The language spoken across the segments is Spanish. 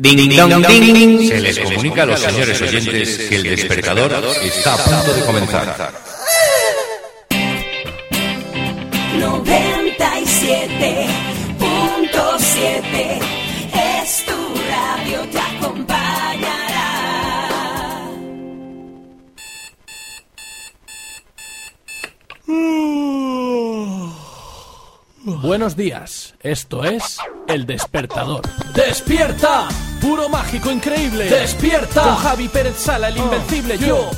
Ding, ding, dong, ding, ding. Se les comunica a los señores oyentes que el despertador está a punto de comenzar. 97.7 es tu radio, te acompañará. Buenos días, esto es El Despertador. ¡Despierta! Puro mágico increíble. ¡Despierta! Con Javi Pérez Sala, el invencible yo.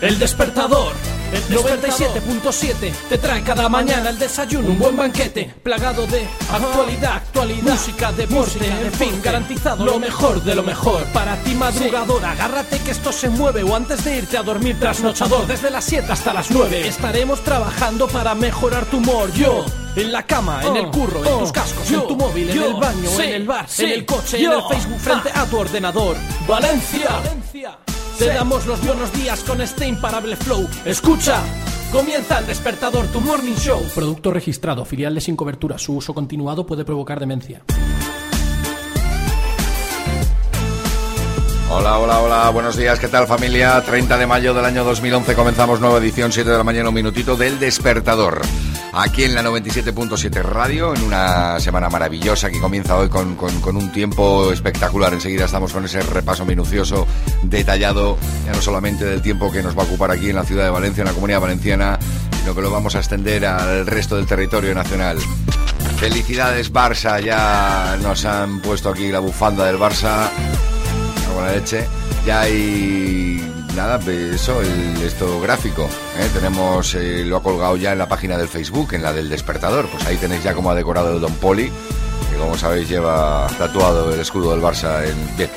El Despertador. El 97.7 te trae cada mañana el desayuno, un buen banquete, plagado de actualidad, actualidad, música, deporte, en fin, garantizado lo mejor de lo mejor. Para ti madrugador, agárrate que esto se mueve o antes de irte a dormir trasnochador, desde las 7 hasta las 9 estaremos trabajando para mejorar tu humor. Yo en la cama, en el curro, en tus cascos, en tu móvil, en el baño, en el bar, en el coche, en el Facebook, frente a tu ordenador. Valencia. Te damos los buenos días con este imparable flow. Escucha. Comienza el despertador, tu morning show. Producto registrado, filial de sin cobertura. Su uso continuado puede provocar demencia. Hola, hola, hola, buenos días, ¿qué tal familia? 30 de mayo del año 2011 comenzamos nueva edición, 7 de la mañana, un minutito del despertador. Aquí en la 97.7 Radio, en una semana maravillosa que comienza hoy con, con- un tiempo espectacular. Enseguida estamos con ese repaso minucioso, detallado, ya no solamente del tiempo que nos va a ocupar aquí en la ciudad de Valencia, en la comunidad valenciana, sino que lo vamos a extender al resto del territorio nacional. Felicidades Barça, ya nos han puesto aquí la bufanda del Barça la leche. Ya hay nada, eso, esto gráfico. ¿eh? Tenemos, eh, lo ha colgado ya en la página del Facebook, en la del despertador. Pues ahí tenéis ya como ha decorado Don Poli, que como sabéis lleva tatuado el escudo del Barça en. Bien.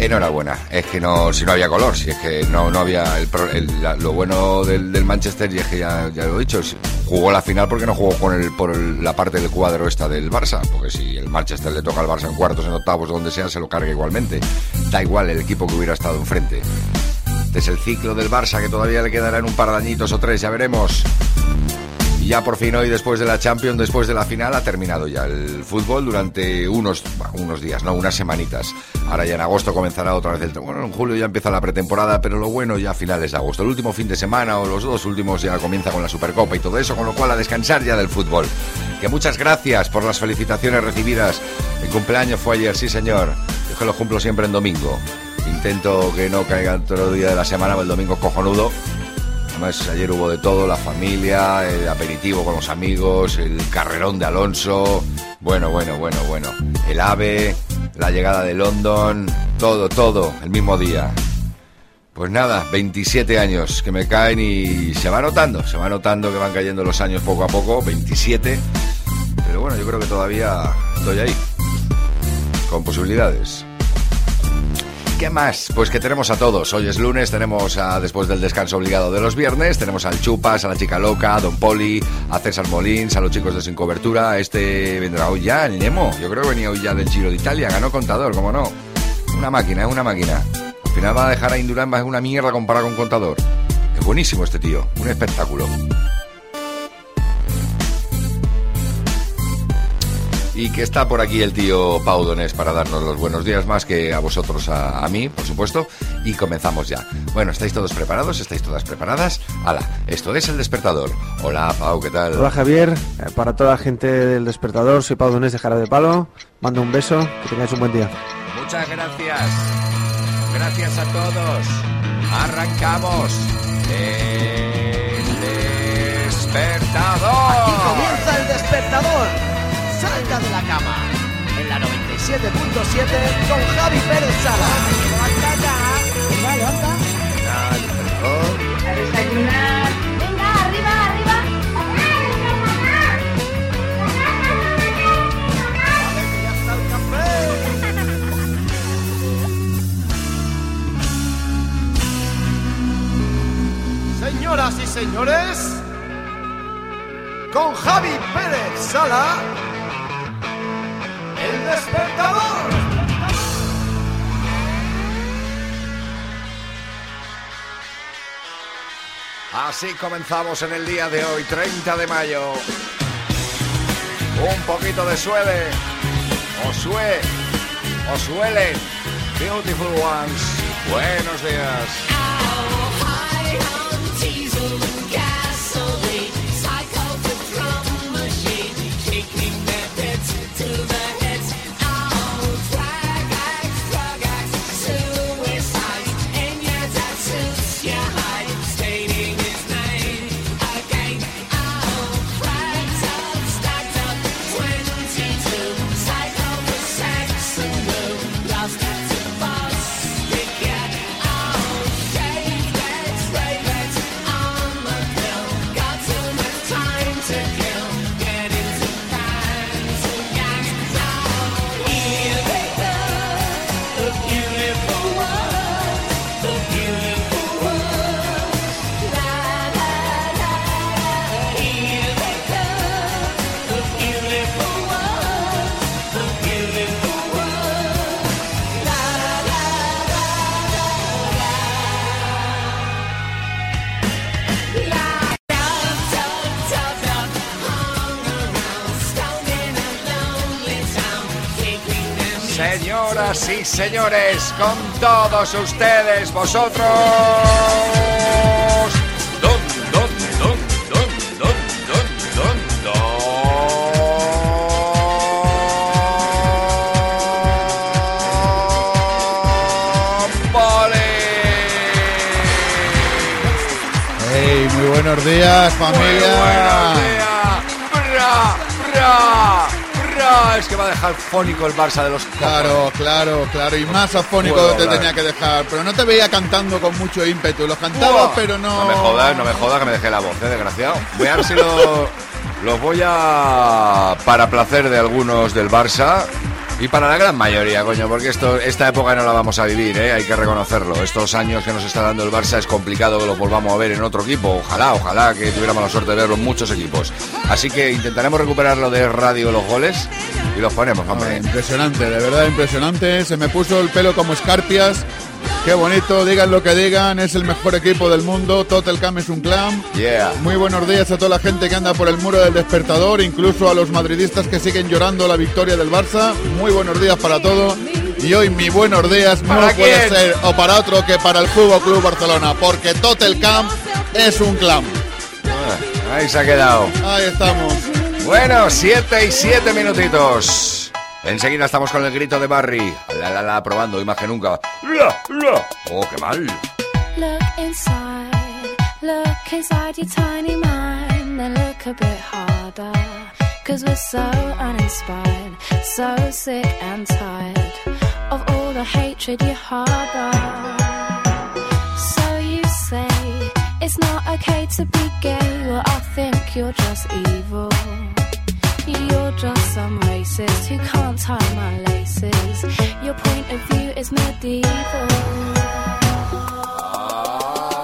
Enhorabuena, es que no, si no había color, si es que no, no había el, el- lo bueno del, Manchester y es que ya, lo he dicho, jugó la final porque no jugó con el, por la parte del cuadro esta del Barça, porque si el Manchester le toca al Barça en cuartos, en octavos, donde sea, se lo carga igualmente. Da igual el equipo que hubiera estado enfrente. Este es el ciclo del Barça que todavía le quedarán un par de añitos o tres, ya veremos. Y ya por fin hoy, después de la Champions, después de la final, ha terminado ya el fútbol durante unos, unos días, no, unas semanitas. Ahora ya en agosto comenzará otra vez el... Bueno, en julio ya empieza la pretemporada, pero lo bueno ya a finales de agosto. El último fin de semana o los dos últimos ya comienza con la Supercopa y todo eso, con lo cual a descansar ya del fútbol. Que muchas gracias por las felicitaciones recibidas. Mi cumpleaños fue ayer, sí señor. Yo que lo cumplo siempre en domingo. Intento que no caiga otro día de la semana, pero el domingo cojonudo. Ayer hubo de todo, la familia, el aperitivo con los amigos, el carrerón de Alonso. Bueno, bueno, bueno, bueno. El AVE, la llegada de London, todo, todo, el mismo día. Pues nada, 27 años que me caen y se va notando, se va notando que van cayendo los años poco a poco, 27. Pero bueno, yo creo que todavía estoy ahí, con posibilidades. ¿Qué más? Pues que tenemos a todos. Hoy es lunes, tenemos a, después del descanso obligado de los viernes, tenemos al Chupas, a la chica loca, a Don Poli, a César Molins, a los chicos de Sin Cobertura. Este vendrá hoy ya, el Nemo. Yo creo que venía hoy ya del Giro de Italia, ganó contador, ¿cómo no? Una máquina, es una máquina. Al final va a dejar a Indurain más una mierda comparado con contador. Es buenísimo este tío, un espectáculo. Y que está por aquí el tío Pau Donés para darnos los buenos días más que a vosotros, a, a mí, por supuesto. Y comenzamos ya. Bueno, ¿estáis todos preparados? ¿Estáis todas preparadas? Hala, esto es El Despertador. Hola, Pau, ¿qué tal? Hola Javier, Eh, para toda la gente del despertador, soy Pau Donés de Jara de Palo, mando un beso, que tengáis un buen día. Muchas gracias. Gracias a todos. Arrancamos. El Despertador. Aquí comienza el despertador. Salta de la cama. En la 97.7 con Javi Pérez Sala. Levanta. Venga, levanta. Venga, arriba, arriba. Señoras y señores, con Javi Pérez Sala, el despertador. Así comenzamos en el día de hoy, 30 de mayo. Un poquito de suele. O sue. os huelen. Beautiful ones. Buenos días. Señoras y señores, con todos ustedes, vosotros. Don, don, don, don, don, don, don, don. Poli. Hey, muy buenos días, Muy familia. buenos días. Bra, bra, Es que va a dejar fónico el Barça de los Claro, claro, claro. Y más afónico puedo te hablar. tenía que dejar. Pero no te veía cantando con mucho ímpetu. Lo cantabas, Buah. pero no. No me jodas, no me jodas que me dejé la voz, eh, desgraciado. Voy a ver si lo- los voy a. para placer de algunos del Barça. Y para la gran mayoría, coño, porque esto, esta época no la vamos a vivir, ¿eh? hay que reconocerlo. Estos años que nos está dando el Barça es complicado que los volvamos a ver en otro equipo. Ojalá, ojalá que tuviéramos la suerte de verlo en muchos equipos. Así que intentaremos recuperarlo de radio los goles y los ponemos, Ah, hombre. impresionante, de verdad impresionante. Se me puso el pelo como escarpias. Qué bonito, digan lo que digan, es el mejor equipo del mundo. Tottenham es un clan. Yeah. Muy buenos días a toda la gente que anda por el muro del despertador, incluso a los madridistas que siguen llorando la victoria del Barça. Muy buenos días para todos. Y hoy mi buenos días no ¿Para puede ser o para otro que para el Fútbol Club Barcelona, porque Tottenham es un clan. Ah, Ahí se ha quedado. Ahí estamos. Bueno, 7 y 7 minutitos. Enseguida estamos con el grito de Barry. La la la, probando, que nunca. La, la. Oh, qué mal. Look inside, look inside your tiny mind, then look a bit harder. Cause we're so uninspired, so sick and tired of all the hatred you harbor. So you say it's not okay to be gay, well, I think you're just evil. You're just some racist who can't tie my laces. Your point of view is medieval. Ah.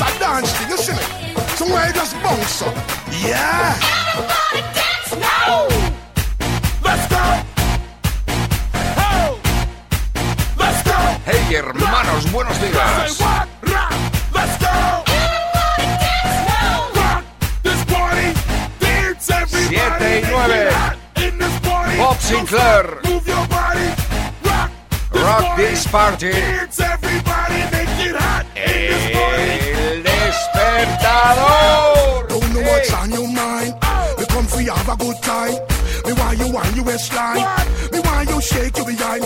It's a dance thing, you see me? Somewhere you just bounce up. Yeah. Everybody dance now. Let's go. Oh. Let's go. Hey, hermanos buenos días. Let's go. Y. Bob Sinclair. stop. Move your body. Rock this party. What's on your mind. We come for you have a good time. Me want you want you waistline. Me want you shake your behind.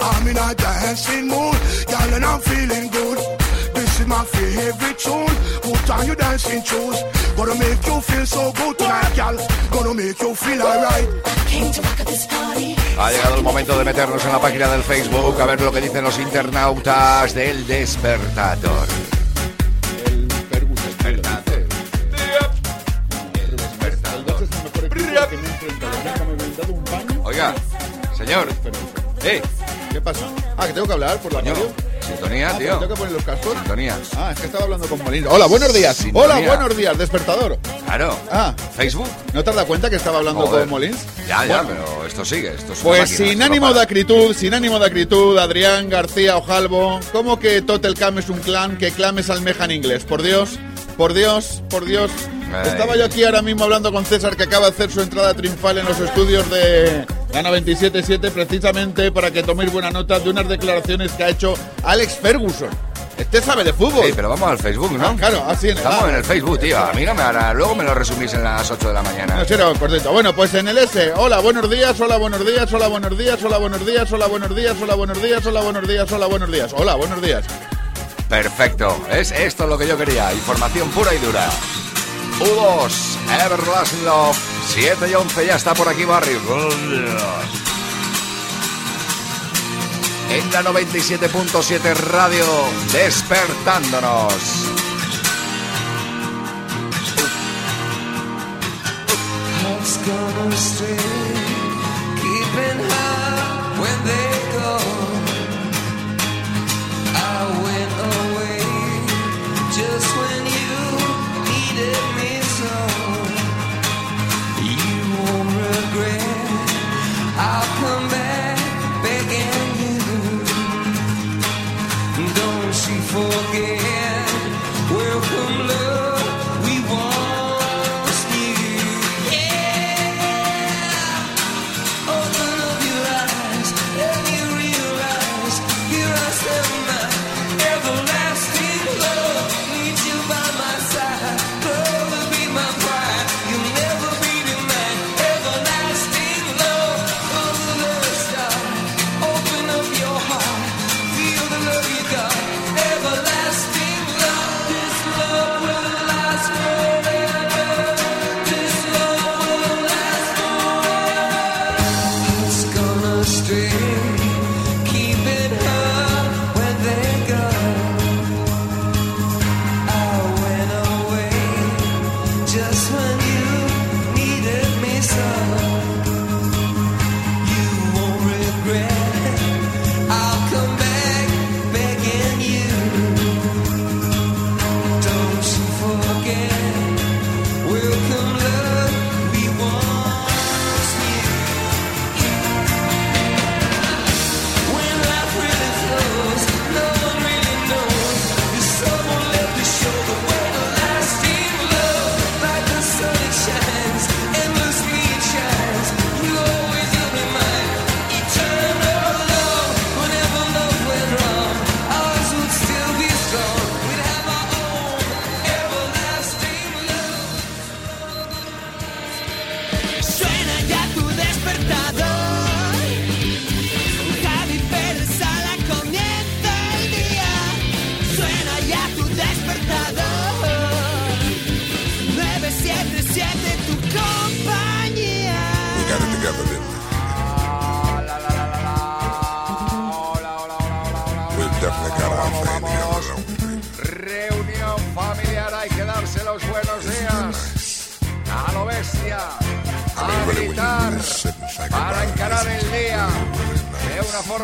I'm in a dancing mood, girl, and I'm feeling good. This is my favorite tune. Put on your dancing shoes. Gonna make you feel so good tonight, girl. Gonna make you feel alright. Ha llegado el momento de meternos en la página del Facebook a ver lo que dicen los internautas del despertador. Oiga, señor. Eh, ¿Qué pasa? Ah, que tengo que hablar por la Coño, radio. sintonía, Ah, tío. ¿Tengo que poner los cascos? Sintonía. Ah, es que estaba hablando con Molina. Hola, buenos días. Sintonía. Hola, buenos días, despertador. Claro. Ah, Facebook. ¿no te has dado cuenta que estaba hablando Joder. con Molins? Ya, ya, Bueno, pero esto sigue. Esto es Pues máquina, sin ánimo de acritud, sin ánimo de acritud, Adrián García Ojalvo, ¿cómo que Totelcam es un clan que clames almeja en inglés? Por Dios, por Dios, por Dios. Ay. Estaba yo aquí ahora mismo hablando con César que acaba de hacer su entrada triunfal en los estudios de la 97.7 precisamente para que toméis buena nota de unas declaraciones que ha hecho Alex Ferguson. Este sabe de fútbol. Sí, pero vamos al Facebook, ¿no? Ah, claro, así en Estamos ah, en el Facebook, tío. A mí no me hará. Luego me lo resumís en las 8 de la mañana. No, será correcto. Bueno, pues en el S. Hola, buenos días, hola, buenos días, hola, buenos días, hola, buenos días, hola, buenos días, hola, buenos días, hola, buenos días, hola, buenos días. Hola, buenos días. Perfecto. Es esto lo que yo quería. Información pura y dura. U2, Everlasting Love, 7 y 11, ya está por aquí Barrio. En la 97.7 Radio, despertándonos. Hearts gone astray, keeping high when they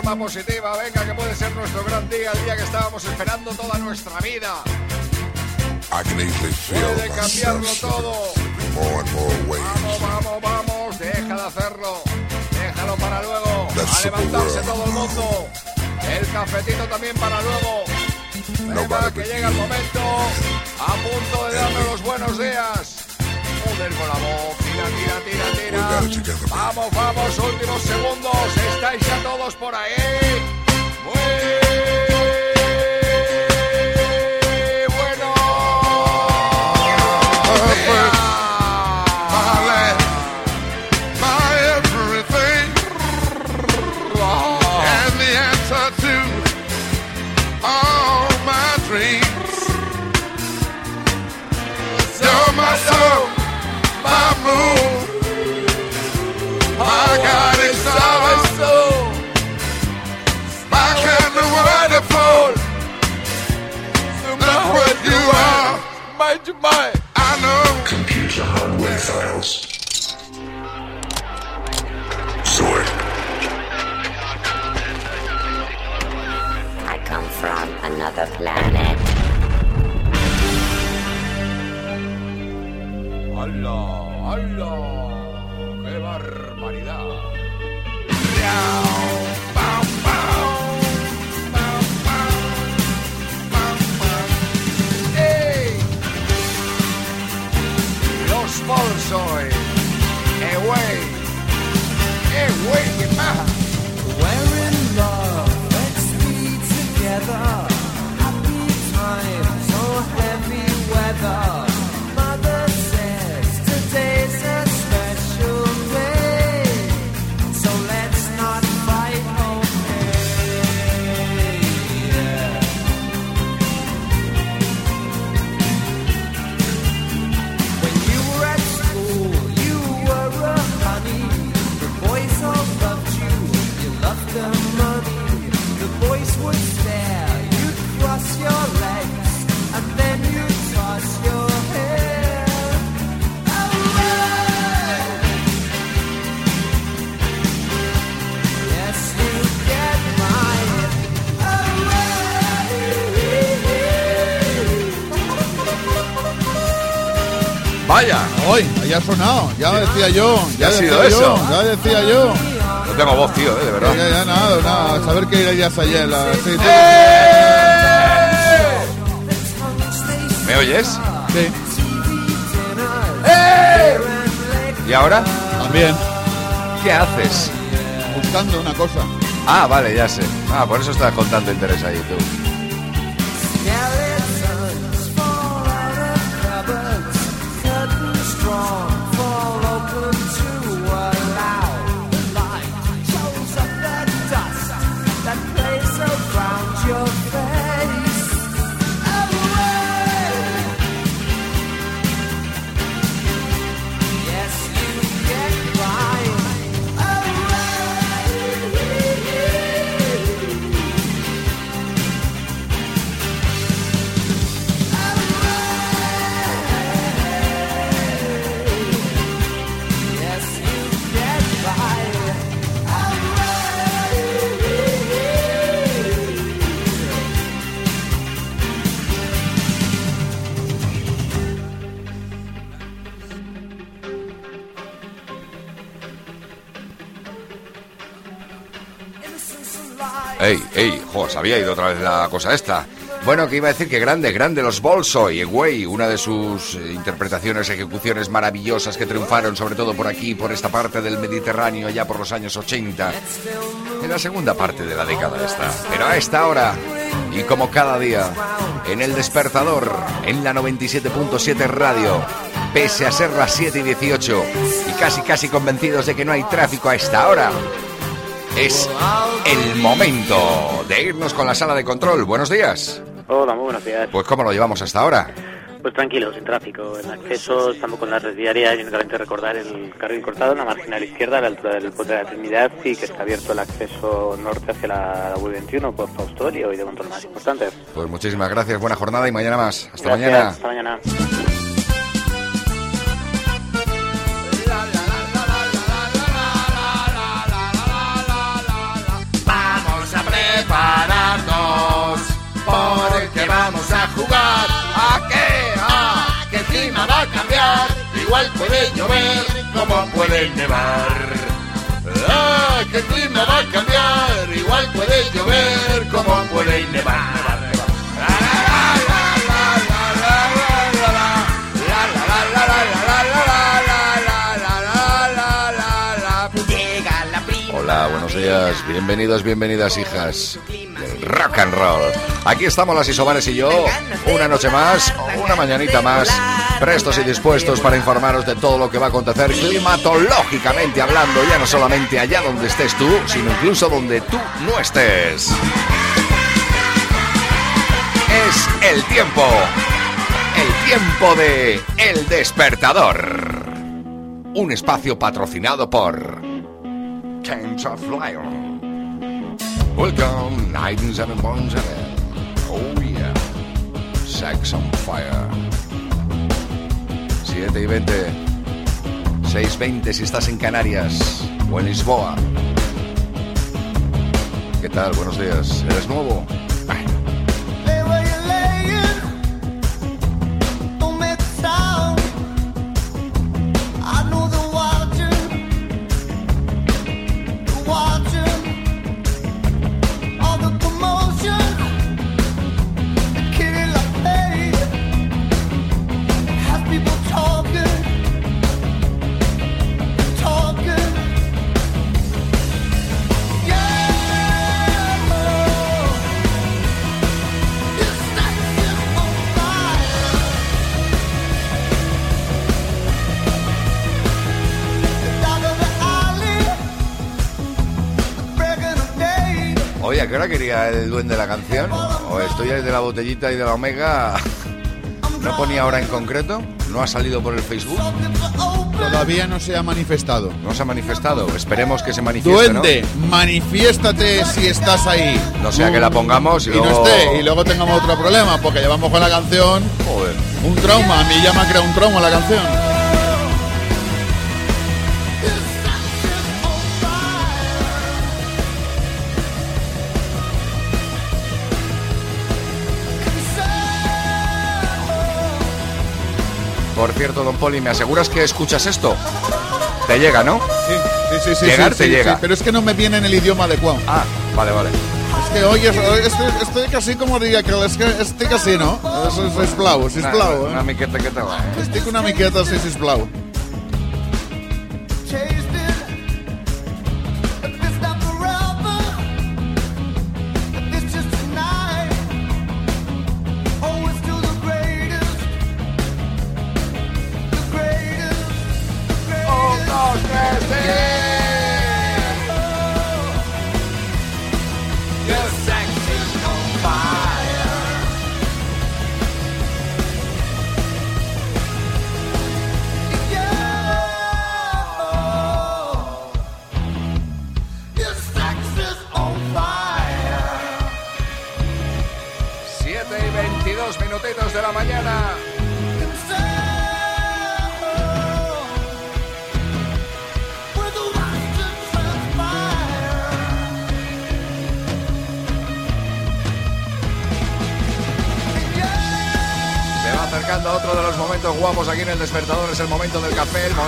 forma positiva, venga, que puede ser nuestro gran día, el día que estábamos esperando toda nuestra vida. Puede cambiarlo todo. Vamos, vamos, vamos, deja de hacerlo. Déjalo para luego. A levantarse todo el mundo. El cafetito también para luego. Venga, que llega el momento. A punto de darme los buenos días. Joder con la. Tira, tira, tira, tira. Vamos, vamos, últimos segundos. Estáis ya todos por ahí. Muy Mind your mind. I know. Computer hardware files. Sort. I come from another planet. ¡Hala! ¡Hala! ¡Qué barbaridad! ¡Ey! Together. ¡Vaya! Hoy, ya ha sonado, ya lo decía yo, ¿Qué ya ha decía sido yo, eso? ya decía yo. No tengo voz, tío, eh, de verdad. Ya, ya, nada, saber qué ya ayer. La, sí, ¿Me oyes? Sí. ¿Y ahora? También. ¿Qué haces? Buscando una cosa. Ah, vale, ya sé. Ah, por eso estás contando interés ahí tú. ¡Ey, ey! ¡Jo, había ido otra vez la cosa esta! Bueno, que iba a decir que grande, grande los Bolsoy, güey, una de sus eh, interpretaciones, ejecuciones maravillosas que triunfaron sobre todo por aquí, por esta parte del Mediterráneo, ya por los años 80, en la segunda parte de la década esta. Pero a esta hora, y como cada día, en el despertador, en la 97.7 radio, pese a ser las 7 y 18, y casi casi convencidos de que no hay tráfico a esta hora, es el momento de irnos con la sala de control. Buenos días. Hola, muy buenos días. Pues ¿cómo lo llevamos hasta ahora? Pues tranquilo, sin tráfico. En acceso estamos con la red diaria y únicamente recordar el carril cortado en la marginal izquierda a la altura del puente de la Trinidad y que está abierto el acceso norte hacia la, la U21 por Faustolio y de control más importante. Pues muchísimas gracias, buena jornada y mañana más. Hasta Gracias, mañana. Hasta mañana. igual puede llover como puede nevar. Ah, que el clima va a cambiar, igual puede llover como puede nevar. Hola, buenos días, bienvenidos, bienvenidas hijas rock and roll. Aquí estamos las Isobares y yo, una noche más, una mañanita más, prestos y dispuestos para informaros de todo lo que va a acontecer climatológicamente hablando, ya no solamente allá donde estés tú, sino incluso donde tú no estés. Es el tiempo, el tiempo de El Despertador. Un espacio patrocinado por Kings of. Welcome, 97.7. Oh yeah. Sex on fire. 7 y 20. 6.20 si estás en Canarias o en Lisboa. ¿Qué tal? Buenos días. ¿Eres nuevo? Qué hora quería el duende de la canción? ¿O estoy ahí de la botellita y de la omega? ¿No ponía hora en concreto? ¿No ha salido por el Facebook? Todavía no se ha manifestado. ¿No se ha manifestado? Esperemos que se manifieste, Duende, manifiéstate si estás ahí. ¿no? No sea que la pongamos y, Y luego... no esté, y luego tengamos otro problema, porque llevamos con la canción Joder. un trauma. A mí ya me ha creado un trauma la canción. Por cierto, don Poli, ¿me aseguras que escuchas esto? Te llega, ¿no? Sí, sí, sí. sí Llegar sí, te sí, llega. pero es que no me viene en el idioma adecuado. Ah, vale, vale. Es que hoy es- estoy, estoy casi como diría que es que estoy casi, no? És, és, és blau, és Una, blau, una eh? miqueta que te va, eh? Estic una miqueta, sí, sí, és blau.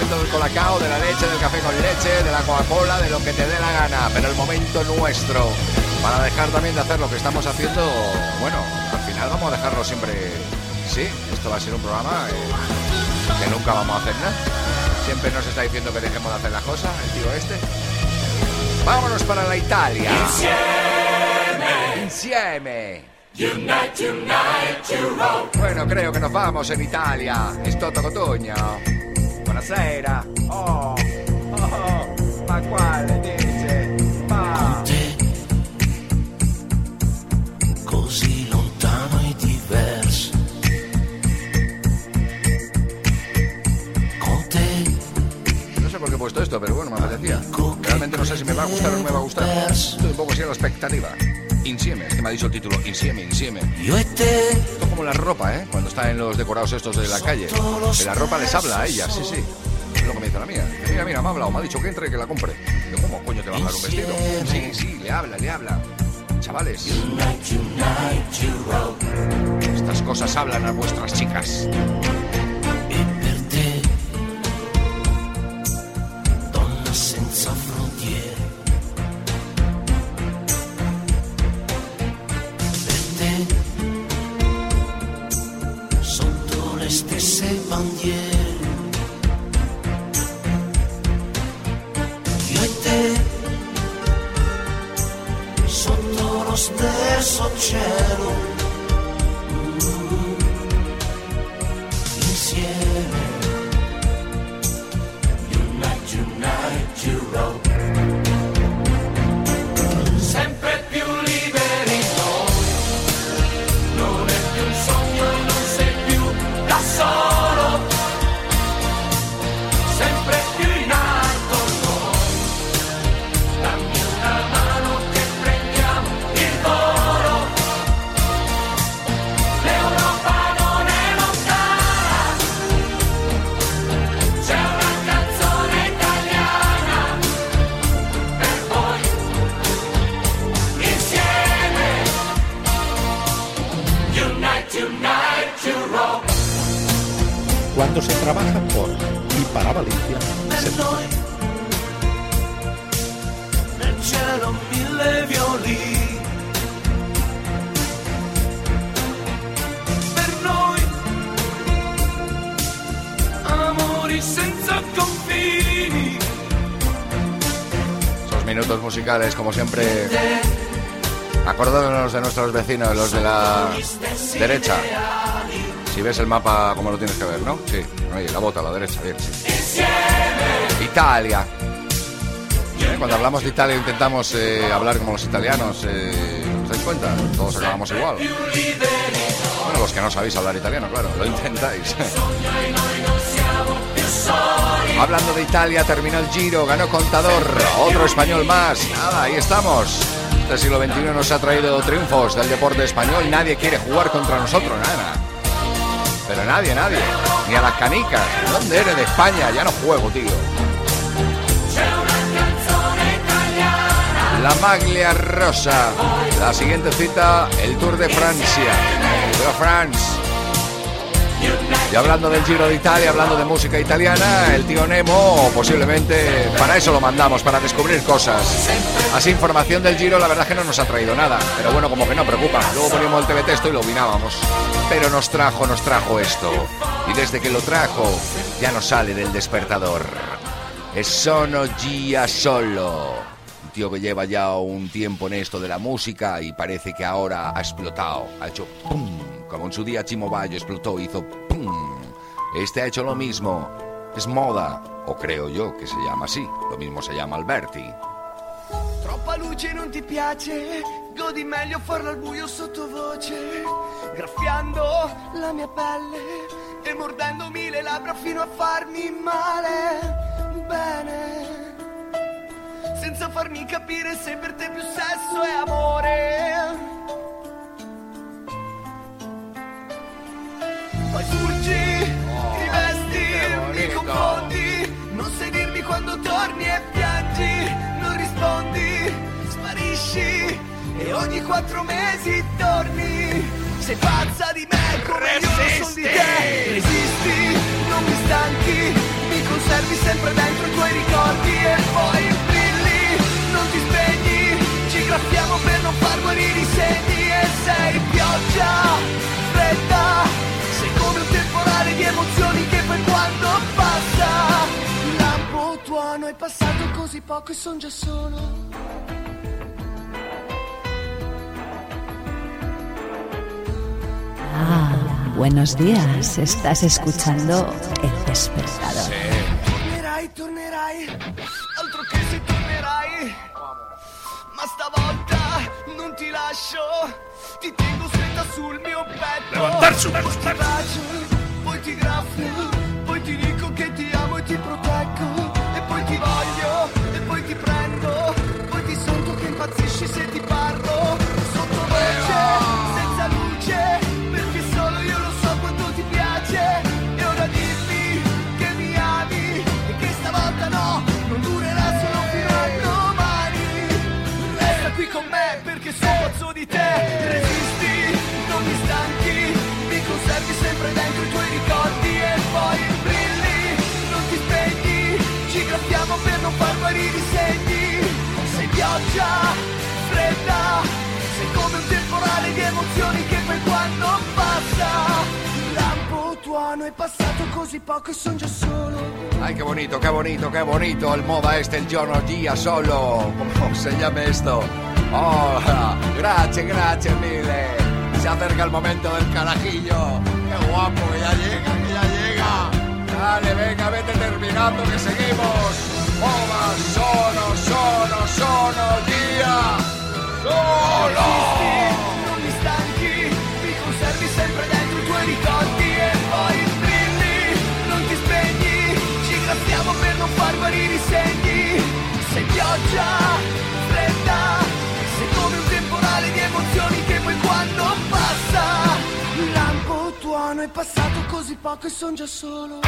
Del colacao, de la leche, del café con leche, de la Coca-Cola, de lo que te dé la gana. Pero el momento nuestro. Para dejar también de hacer lo que estamos haciendo. Bueno, al final vamos a dejarlo siempre. Sí, esto va a ser un programa eh, que nunca vamos a hacer nada. Siempre nos está diciendo que dejemos de hacer las cosas, el tío este. Vámonos para la Italia. Insieme. Bueno, creo che nos vamos in Italia. È Toto. Buonasera. Oh, oh, ma quale dice? Ma... Così lontano e diverso. Con te No sé por qué he puesto esto, pero bueno, me apetecía. Realmente no sé si me va a gustar o no me va a gustar. Estoy un poco así a la expectativa. Insieme, es que me ha dicho el título. Insieme, insieme. io e te Esto es como la ropa, ¿eh? Cuando está en los decorados estos de la calle. Que la ropa les habla a ella, sí, sí. Es lo que me dice la mía. Mira, mira, me ha hablado, me ha dicho que entre que la compre. Digo, ¿cómo coño te va a hablar un vestido? Sí, sí, le habla, le habla. Chavales, estas cosas hablan a vuestras chicas. Musicales, como siempre, acordándonos de nuestros vecinos, los de la derecha. Si ves el mapa, como lo tienes que ver, ¿no? Sí, la bota a la derecha, bien, sí. Italia. ¿Eh? Cuando hablamos de Italia intentamos eh, hablar como los italianos. Eh, ¿Os dais cuenta? Todos acabamos igual. Bueno, los que no sabéis hablar italiano, claro, lo intentáis. Hablando de Italia, terminó el Giro, ganó Contador, otro español más. Ahí estamos. Este siglo XXI nos ha traído triunfos del deporte español. Nadie quiere jugar contra nosotros, nada. Pero nadie, nadie. Ni a las canicas. ¿Dónde eres de España? Ya no juego, tío. La Maglia Rosa. La siguiente cita, el Tour de Francia. De France. Y hablando del Giro de Italia, hablando de música italiana, el tío Nemo, posiblemente para eso lo mandamos, para descubrir cosas. Así, información del Giro, la verdad es que no nos ha traído nada. Pero bueno, como que no preocupa. Luego poníamos el TV texto y lo opinábamos. Pero nos trajo, nos trajo esto. Y desde que lo trajo, ya no sale del despertador. Es Sono Gia Solo. Tío que lleva ya un tiempo en esto de la música y parece que ahora ha explotado. Ha hecho pum. Como en su día Chimo Bayo explotó, hizo pum. Este ha hecho lo mismo. Es moda. O creo yo que se llama así. Lo mismo se llama Alberti. Troppa luce non ti piace, godi meglio farlo al buio sottovoce, graffiando la mia pelle e mordendomi le labbra fino a farmi male. Bene, senza farmi capire se per te più sesso è amore. Poi fuggi, ti vesti, mi confondi, non sai dirmi quando torni e piangi, non rispondi, sparisci e ogni quattro mesi torni. Sei pazza di me come io lo son di te, resisti, non mi stanchi, mi conservi sempre dentro i tuoi ricordi e poi brilli, non ti spegni, ci graffiamo per non far guarire i segni e sei pioggia, poi quando passa, lampo tuono è passato così poco e son già solo. Ah, buenos días. Estás escuchando El Despertador. Tornerai, tornerai, altro che se tornerai. Ma stavolta non ti lascio, ti tengo stretta sul mio petto. Levantarsi un Poi ti bacio, poi ti graffio, impazzisci se ti parlo. Sottovoce, senza luce, perché solo io lo so quanto ti piace. E ora dimmi che mi ami e che stavolta no, non durerà solo fino a domani. Resta qui con me perché sono pazzo di te. Resisti, non mi stanchi, mi conservi sempre dentro i tuoi ricordi e poi brilli, non ti spegni, ci graffiamo per non far guarire i temporale di emozioni che poi quando passa, così poco e son solo. Ay, qué bonito, qué bonito, qué bonito el moda este, el giorno día solo. ¿Cómo se llama esto? Oh, gracias, gracias mille. Se acerca el momento del carajillo. Qué guapo, que ya llega, que ya llega. Dale, venga, vete terminando, que seguimos. Moda, sono, sono, sono, día. Solo. Non mi stanchi, mi conservi sempre dentro i tuoi ricordi e poi brilli, non ti spegni, ci graziamo per non far guarire i segni. Sei pioggia, fredda, sei come un temporale di emozioni che poi quando passa, lampo tuono è passato così poco e son già solo.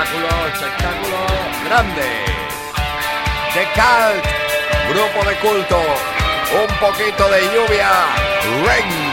Espectáculo, espectáculo grande. The Cult, grupo de culto. Un poquito de lluvia. Rain.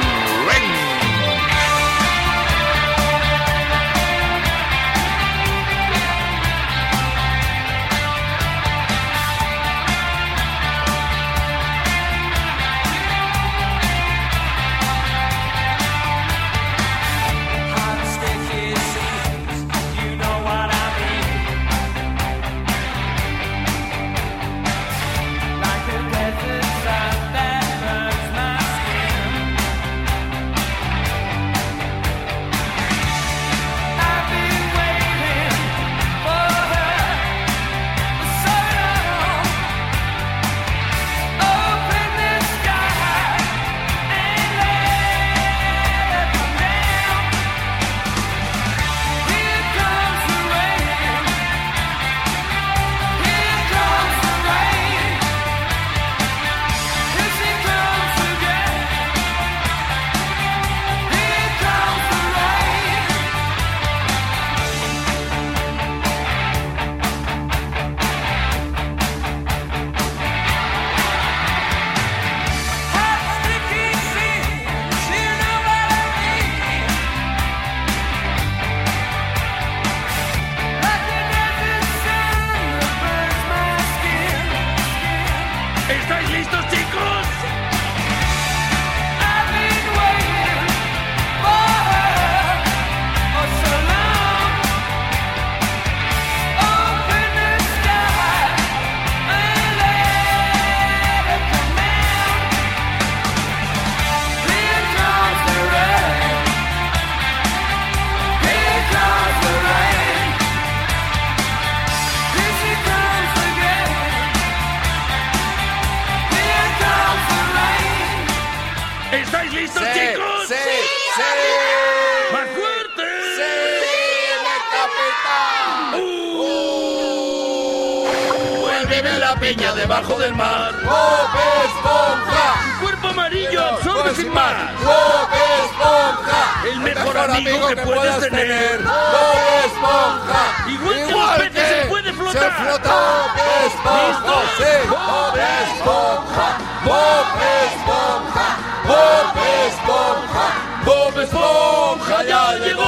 Esponja ya llegó!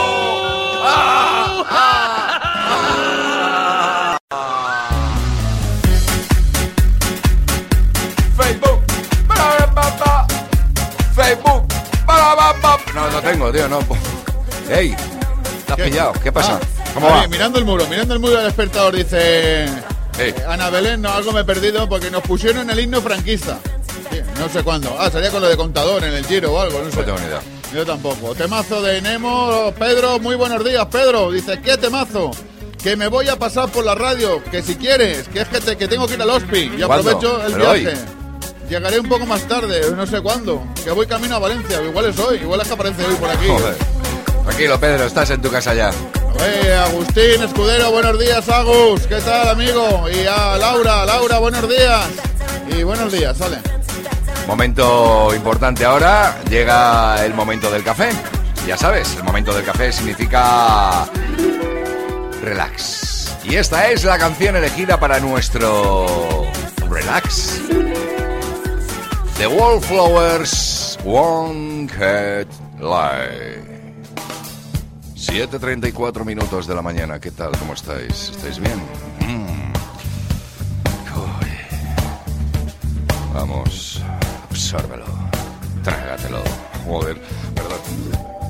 ¡Ah! ¡Ah! Facebook. Facebook. No, no tengo, tío, no. Ey, ¿te has ¿Qué? pillado? ¿Qué pasa? Ah, ¿Cómo oye, va? Mirando el muro, mirando el muro del despertador, dice. Eh. Ana Belén, no, algo me he perdido porque nos pusieron el himno franquista. Sí, no sé cuándo. Ah, salía con lo de contador en el giro o algo, no sé. No tengo ni idea. Yo tampoco. Temazo de Nemo. Pedro, muy buenos días, Pedro. Dice, ¿qué temazo? Que me voy a pasar por la radio, que si quieres, que es que, te- que tengo que ir al hospi y aprovecho el viaje. hoy. Llegaré un poco más tarde, no sé cuándo. Que voy camino a Valencia, igual es hoy, igual es que aparece hoy por aquí. Joder. Tranquilo, Pedro, estás en tu casa ya. Eh, Agustín Escudero, buenos días, Agus. ¿Qué tal, amigo? Y a Laura, Laura, buenos días. Y buenos días, sale. Momento importante ahora, llega el momento del café. Ya sabes, el momento del café significa relax. Y esta es la canción elegida para nuestro relax. The Wallflowers Won't Get Light. 7.34 minutos de la mañana, ¿qué tal? ¿Cómo estáis? ¿Estáis bien? Mm. Vamos, absórbelo, trágatelo. Joder, perdón.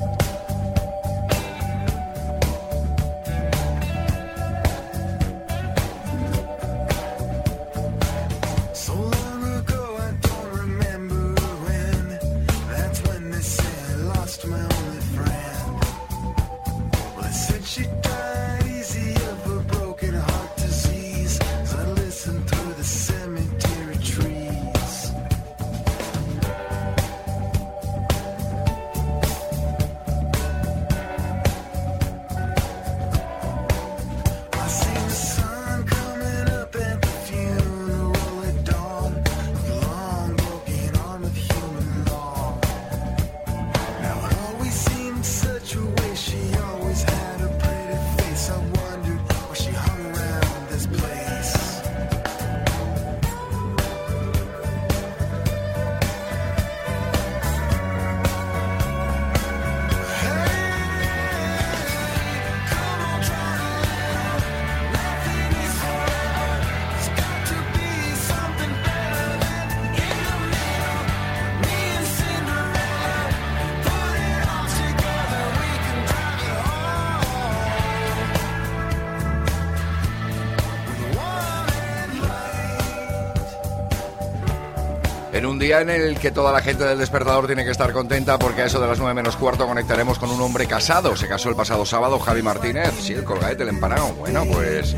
Día en el que toda la gente del despertador tiene que estar contenta porque a eso de las 9 menos cuarto conectaremos con un hombre casado. Se casó el pasado sábado Javi Martínez. Sí, el colgaete, el empanado. Bueno, pues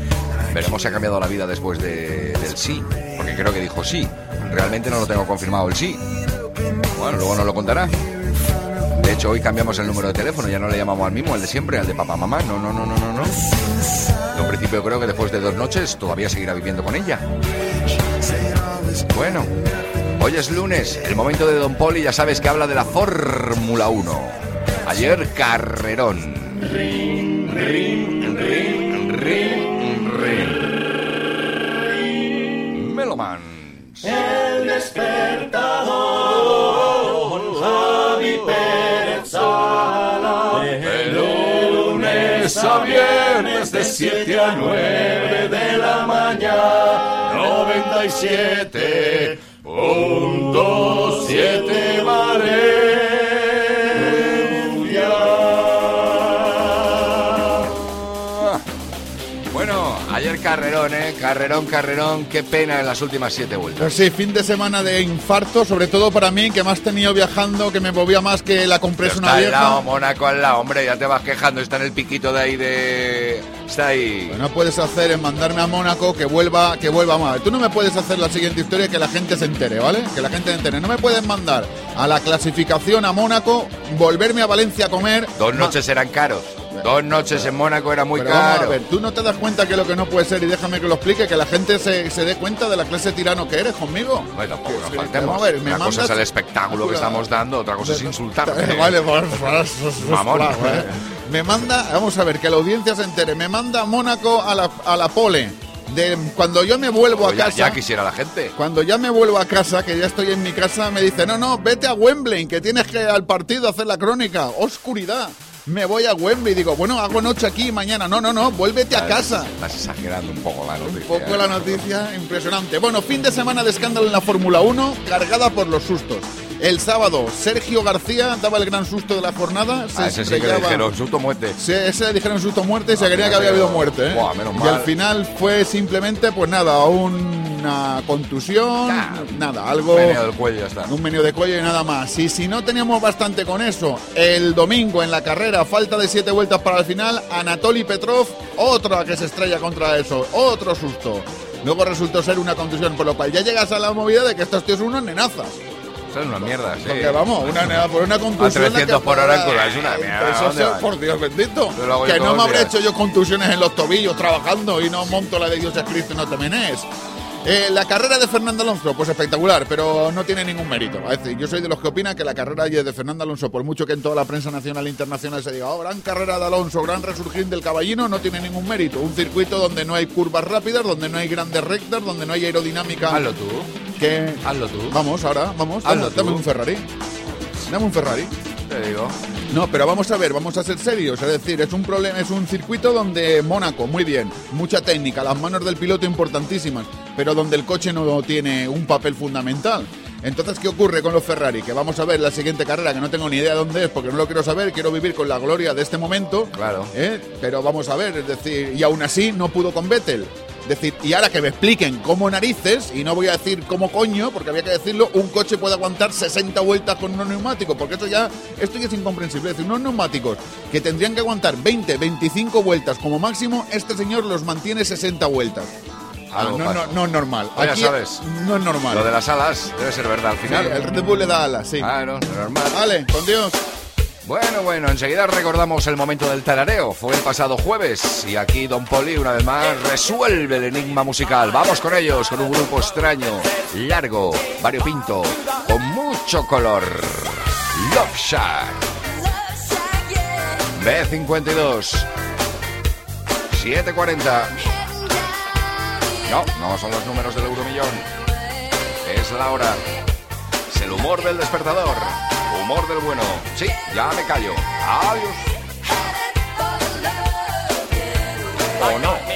veremos si ha cambiado la vida después de- del sí. Porque creo que dijo sí. Realmente no lo tengo confirmado el sí. Bueno, luego nos lo contará. De hecho, hoy cambiamos el número de teléfono. Ya no le llamamos al mismo, al de siempre, al de papá, mamá. No, no, no, no, no, no. En principio creo que después de dos noches todavía seguirá viviendo con ella. Bueno, hoy es lunes, el momento de Don Poli, ya sabes que habla de la Fórmula 1. Ayer carrerón. Ring, ring, ring, ring, ring. Meloman. El despertador Javi Pérez Sala. De lunes a viernes de 7 a 9 de la mañana. Punto siete. Carrerón, ¿eh? Carrerón, carrerón. Qué pena en las últimas siete vueltas. Pues sí, fin de semana de infarto, sobre todo para mí, que más tenido viajando, que me movía más que la compresa Está una al vieja. lado, Mónaco al lado, hombre, ya te vas quejando, está en el piquito de ahí de... Está ahí. Lo que no puedes hacer es mandarme a Mónaco que vuelva, que vuelva mal. Tú no me puedes hacer la siguiente historia que la gente se entere, ¿vale? Que la gente se entere. No me puedes mandar a la clasificación a Mónaco, volverme a Valencia a comer. Dos noches eran caros. Dos noches en Mónaco era muy Pero vamos caro. a ver, tú no te das cuenta que lo que no puede ser, y déjame que lo explique, que la gente se, se dé cuenta de la clase de tirano que eres conmigo. Bueno, tampoco nos faltemos. vamos a ver, me Una cosa mandas- es el espectáculo que estamos dando, otra cosa es insultarme. Vale, por favor, Mamón. ¿eh? Me manda, vamos a ver, que la audiencia se entere, me manda Mónaco a la, a la pole. De, cuando yo me vuelvo a ya, casa. ya quisiera la gente. Cuando ya me vuelvo a casa, que ya estoy en mi casa, me dice, no, no, vete a Wembley, que tienes que ir al partido a hacer la crónica. Oscuridad. Me voy a Wembley. Digo, bueno, hago noche aquí mañana. No, no, no, vuélvete a casa. Estás exagerando un poco la noticia. Un poco la noticia, impresionante. Bueno, fin de semana de escándalo en la Fórmula 1, cargada por los sustos. El sábado, Sergio García daba el gran susto de la jornada. Se A ese sí que le dijeron susto muerte. Ese le dijeron susto muerte y se Ah, creía que había habido muerte. ¿eh? Buah, menos y al final fue simplemente, pues nada, una contusión, nada, algo. Meneo del cuello, ya está. Un meneo de cuello y nada más. Y si no teníamos bastante con eso, el domingo en la carrera, falta de siete vueltas para el final, Anatoly Petrov, otra que se estrella contra eso, otro susto. Luego resultó ser una contusión, por lo cual ya llegas a la movida de que estos tíos son unos nenazas. Son una mierda, sí. Porque vamos, una por una A contusión. 300 por hora en es una mierda. Eso ¿dónde sí, vas? por Dios bendito. Que no me habré hecho yo contusiones en los tobillos trabajando y no monto la de Dios es Cristo y no te menes. Eh, la carrera de Fernando Alonso, pues espectacular, pero no tiene ningún mérito. Es decir, yo soy de los que opinan que la carrera de Fernando Alonso, por mucho que en toda la prensa nacional e internacional se diga, oh, gran carrera de Alonso, gran resurgir del caballino, no tiene ningún mérito. Un circuito donde no hay curvas rápidas, donde no hay grandes rectas, donde no hay aerodinámica. Hazlo tú. Hazlo tú. Vamos, ahora, vamos, Hazlo dame, dame un Ferrari. Dame un Ferrari. Te digo. No, pero vamos a ver, vamos a ser serios. Es decir, es un problema, es un circuito donde Mónaco, muy bien, mucha técnica, las manos del piloto importantísimas, pero donde el coche no tiene un papel fundamental. Entonces, ¿qué ocurre con los Ferrari? Que vamos a ver la siguiente carrera, que no tengo ni idea dónde es, porque no lo quiero saber, quiero vivir con la gloria de este momento. Claro. ¿eh? Pero vamos a ver, es decir, y aún así no pudo con Vettel. Es decir, y ahora que me expliquen cómo narices, y no voy a decir cómo coño, porque había que decirlo, un coche puede aguantar 60 vueltas con unos neumáticos, porque esto ya, esto ya es incomprensible. Es decir, unos neumáticos que tendrían que aguantar 20, 25 vueltas como máximo, este señor los mantiene 60 vueltas. Ah, no, no, no es normal. Ya Aquí sabes. No es normal. Lo de las alas debe ser verdad al Sí, final. el Red Bull le da alas, sí. Claro, normal. Vale, con Dios. Bueno, bueno, enseguida recordamos el momento del tarareo. Fue el pasado jueves y aquí Don Poli una vez más resuelve el enigma musical. Vamos con ellos, con un grupo extraño, largo, variopinto, con mucho color. Love Shack. B52. 740. No, no son los números del euromillón. Es la hora. Es el humor del despertador. Del bueno. Sí, ya me callo. Adiós. O no.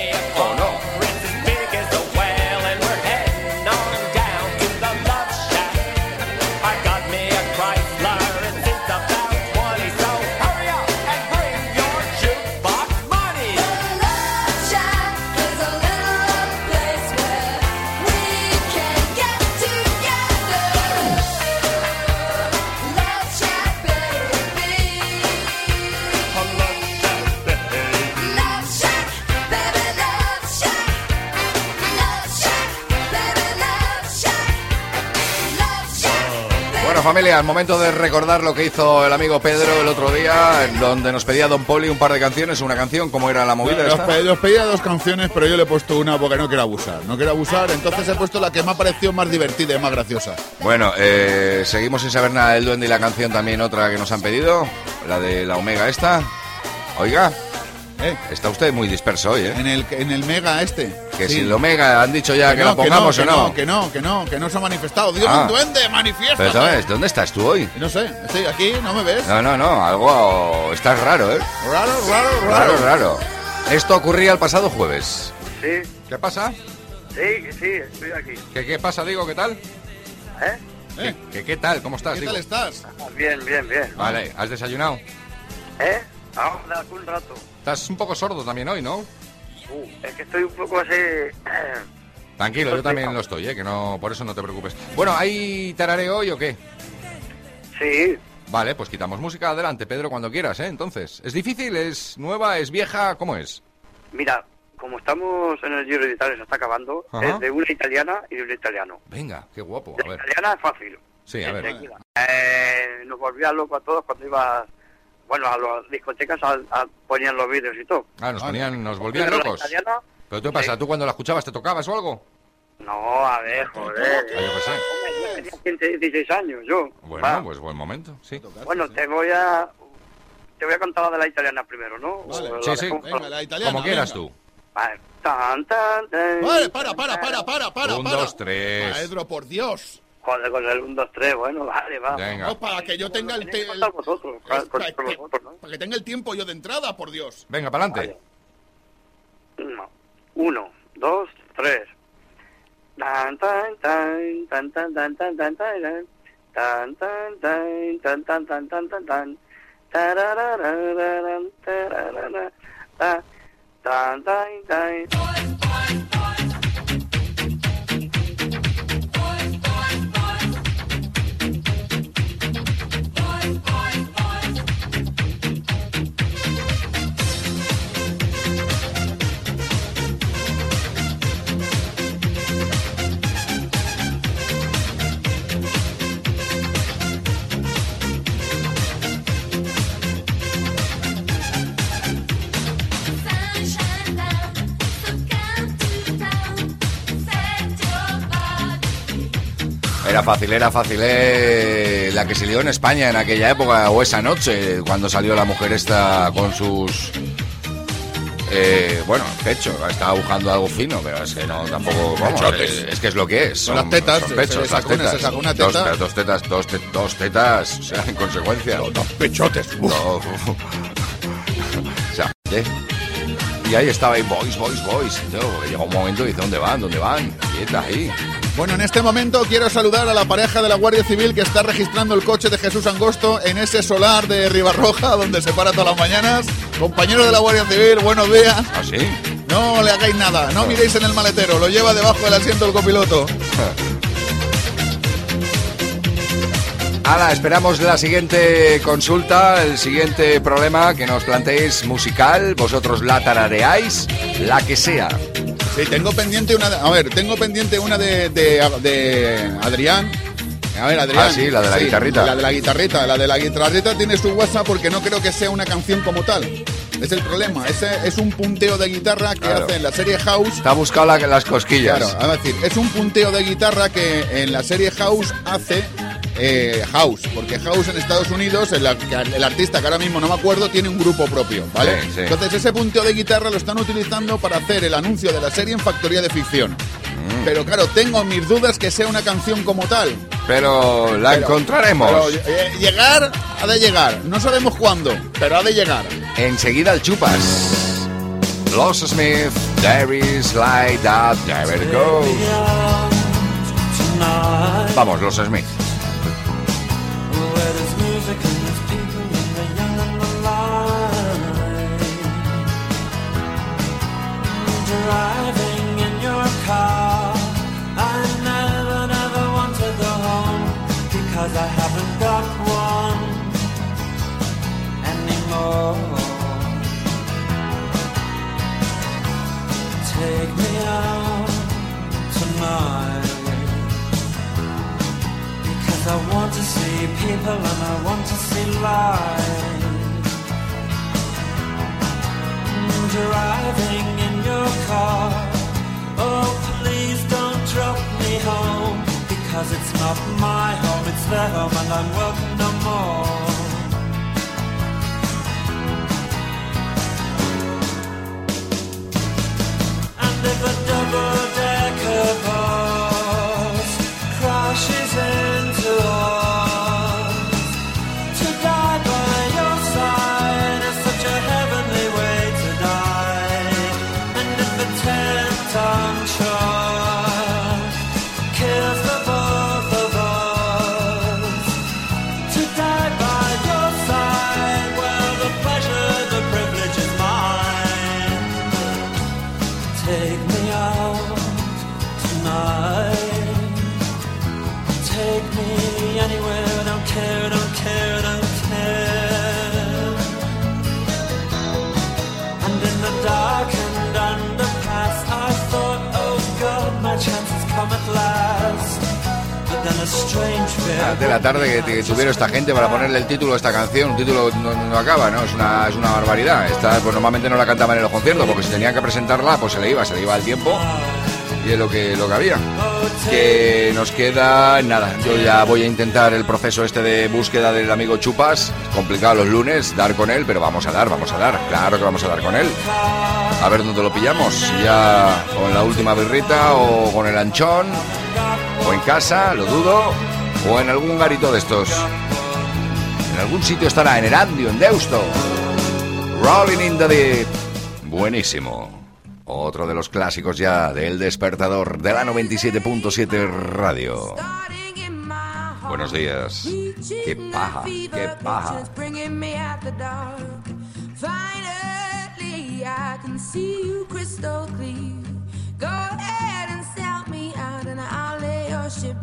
Familia, el momento de recordar lo que hizo el amigo Pedro el otro día, en donde nos pedía Don Poli un par de canciones, una canción, ¿cómo era la movida esta? los pedía dos canciones, pero yo le he puesto una porque no quiero abusar. No quiero abusar, entonces he puesto la que me ha parecido más divertida y más graciosa. Bueno, eh, seguimos sin saber nada del duende y la canción también otra que nos han pedido, la de la Omega esta. Oiga, está usted muy disperso hoy, ¿eh? En el, en el Mega este. Que Sí. si la Omega han dicho ya que, la no, pongamos que o no, no. Que no, que no, que no se ha manifestado. Dios, Ah. un duende, manifiesta. Pero ¿sabes? ¿Dónde estás tú hoy? No sé, estoy aquí, ¿no me ves? No, no, no, algo... Estás raro, ¿eh? Raro, raro, raro. Raro, raro. Esto ocurría el pasado jueves. Sí, ¿Qué pasa? sí, sí, estoy aquí. ¿Qué, qué pasa, digo? ¿Qué tal? ¿Eh? ¿Qué, qué, qué tal? ¿Cómo estás, ¿Qué digo? tal estás? Bien, bien, bien. Vale, ¿has desayunado? ¿Eh? Ahora, hace un rato. Estás un poco sordo también hoy, ¿no? Uh, es que estoy un poco así... Tranquilo, yo también lo estoy, ¿eh? Que no, por eso no te preocupes. Bueno, ¿hay tarareo hoy o qué? Sí. Vale, pues quitamos música adelante, Pedro, cuando quieras, ¿eh? Entonces, ¿es difícil? ¿Es nueva? ¿Es vieja? ¿Cómo es? Mira, como estamos en el Giro de Italia, se está acabando, Ajá. es de una italiana y de un italiano. Venga, qué guapo. La A ver. italiana es fácil. Sí, a ver. Eh, nos volvía loco a todos cuando ibas, bueno, a las discotecas a, a- ponían los vídeos y todo. Ah, nos ponían, nos volvían locos. ¿Pero qué pasa? ¿Tú cuando la escuchabas te tocabas o algo? no, a ver, joder. Ah, yo tenía 15, 16 años, yo. Bueno, Va. pues buen momento, sí. Bueno, te voy a te voy a contar la de la italiana primero, ¿no? La Sí, sí. Venga, la italiana. Como quieras venga. tú. Vale. Tan, tan, tan. Vale, para, para, para, para, para. Un, para. dos, tres. Pedro, por Dios. Con el 1, 2, 3, bueno, vale, va. Venga. No, para que yo tenga el, con- con- para, con que, vosotros, ¿no? para que tenga el tiempo yo de entrada, por Dios. Venga, para adelante. Uno, uno, dos, tres. Tan, tan, tan, tan, tan, tan, tan, tan, tan, tan, tan, tan, tan, tan, tan, tan, tan, tan. Tan, tan, tan. Era fácil, era fácil. eh, la que se en España en aquella época, o esa noche, cuando salió la mujer esta con sus... Eh, bueno, pecho, estaba buscando algo fino, pero es que no, tampoco... Vamos, es, es que es lo que es. Son las tetas, son pechos, las tetas. se sacó una Dos, teta. pero dos tetas, dos, te- dos tetas, o sea, en consecuencia. Dos pechotes. uf. No. o sea, ¿eh? Y ahí estaba ahí, boys, boys, boys. Porque llegó un momento y dice, ¿dónde van? ¿Dónde van? Quieta ahí. Bueno, en este momento quiero saludar a la pareja de la Guardia Civil que está registrando el coche de Jesús Angosto en ese solar de Ribarroja donde se para todas las mañanas. Compañeros de la Guardia Civil, buenos días. ¿Ah, sí? No le hagáis nada, no miréis en el maletero, lo lleva debajo del asiento el copiloto. Ahora, esperamos la siguiente consulta, el siguiente problema que nos planteéis musical. Vosotros la tarareáis, la que sea. Sí, tengo pendiente una. de- a ver, tengo pendiente una de, de- de Adrián. A ver, Adrián. Ah, sí, la de la guitarrita. La de la guitarrita. La de la guitarrita tiene su WhatsApp porque no creo que sea una canción como tal. Es el problema. Ese es un punteo de guitarra que Claro. hace en la serie House. Está buscado la- las cosquillas. Claro, es decir, es un punteo de guitarra que en la serie House hace eh, House, porque House en Estados Unidos, el, el artista que ahora mismo no me acuerdo, tiene un grupo propio, ¿vale? Sí, sí. Entonces ese punteo de guitarra lo están utilizando para hacer el anuncio de la serie en Factoría de Ficción. Mm. Pero claro, tengo mis dudas que sea una canción como tal. Pero la Pero- encontraremos. pero, eh, llegar, ha de llegar. No sabemos cuándo, pero ha de llegar. Enseguida el chupas. Los Smith, There is light that never goes. Vamos, los Smith. Car, I never, never want to home because I haven't got one anymore. Take me out tonight. Because I want to see people and I want to see life. Driving in your car. Oh, please don't drop me home. Because it's not my home, it's their home and I'm welcome no more. And if a double-decker de la tarde que, tuvieron esta gente para ponerle el título a esta canción. Un título no, no acaba, ¿no? Es una, es una barbaridad. Esta, pues normalmente no la cantaban en los conciertos, porque si tenían que presentarla, pues se le iba, se le iba el tiempo. Y es lo que, lo que había. Que nos queda nada. Yo ya voy a intentar el proceso este de búsqueda del amigo Chupas. Complicado los lunes dar con él, pero vamos a dar, vamos a dar. Claro que vamos a dar con él. A ver dónde lo pillamos. Ya con la última birrita o con el anchón. O en casa, lo dudo. O en algún garito de estos. En algún sitio estará, en Erandio, en Deusto. Rolling in the Deep. Buenísimo. Otro de los clásicos ya del despertador de la 97.7 Radio. Buenos días. Qué paja, qué paja. Finally, I can see. Go ahead and sell me out, and I'll lay your ship.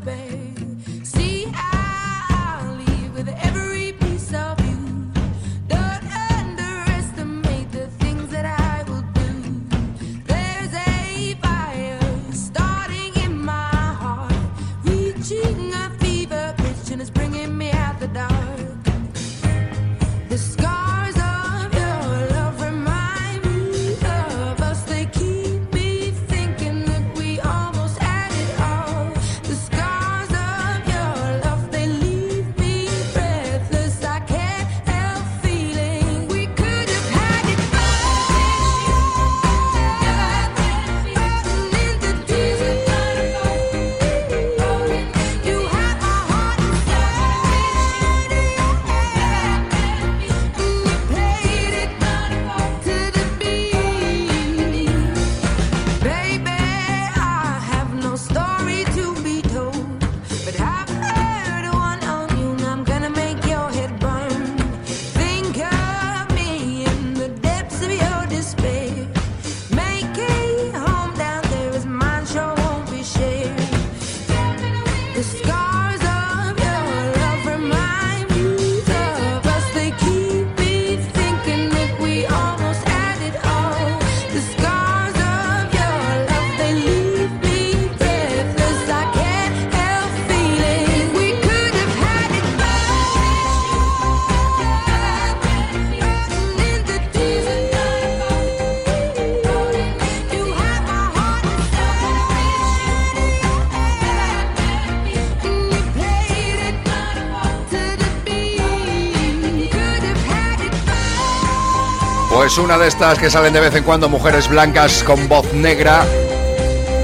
De estas que salen de vez en cuando, mujeres blancas con voz negra.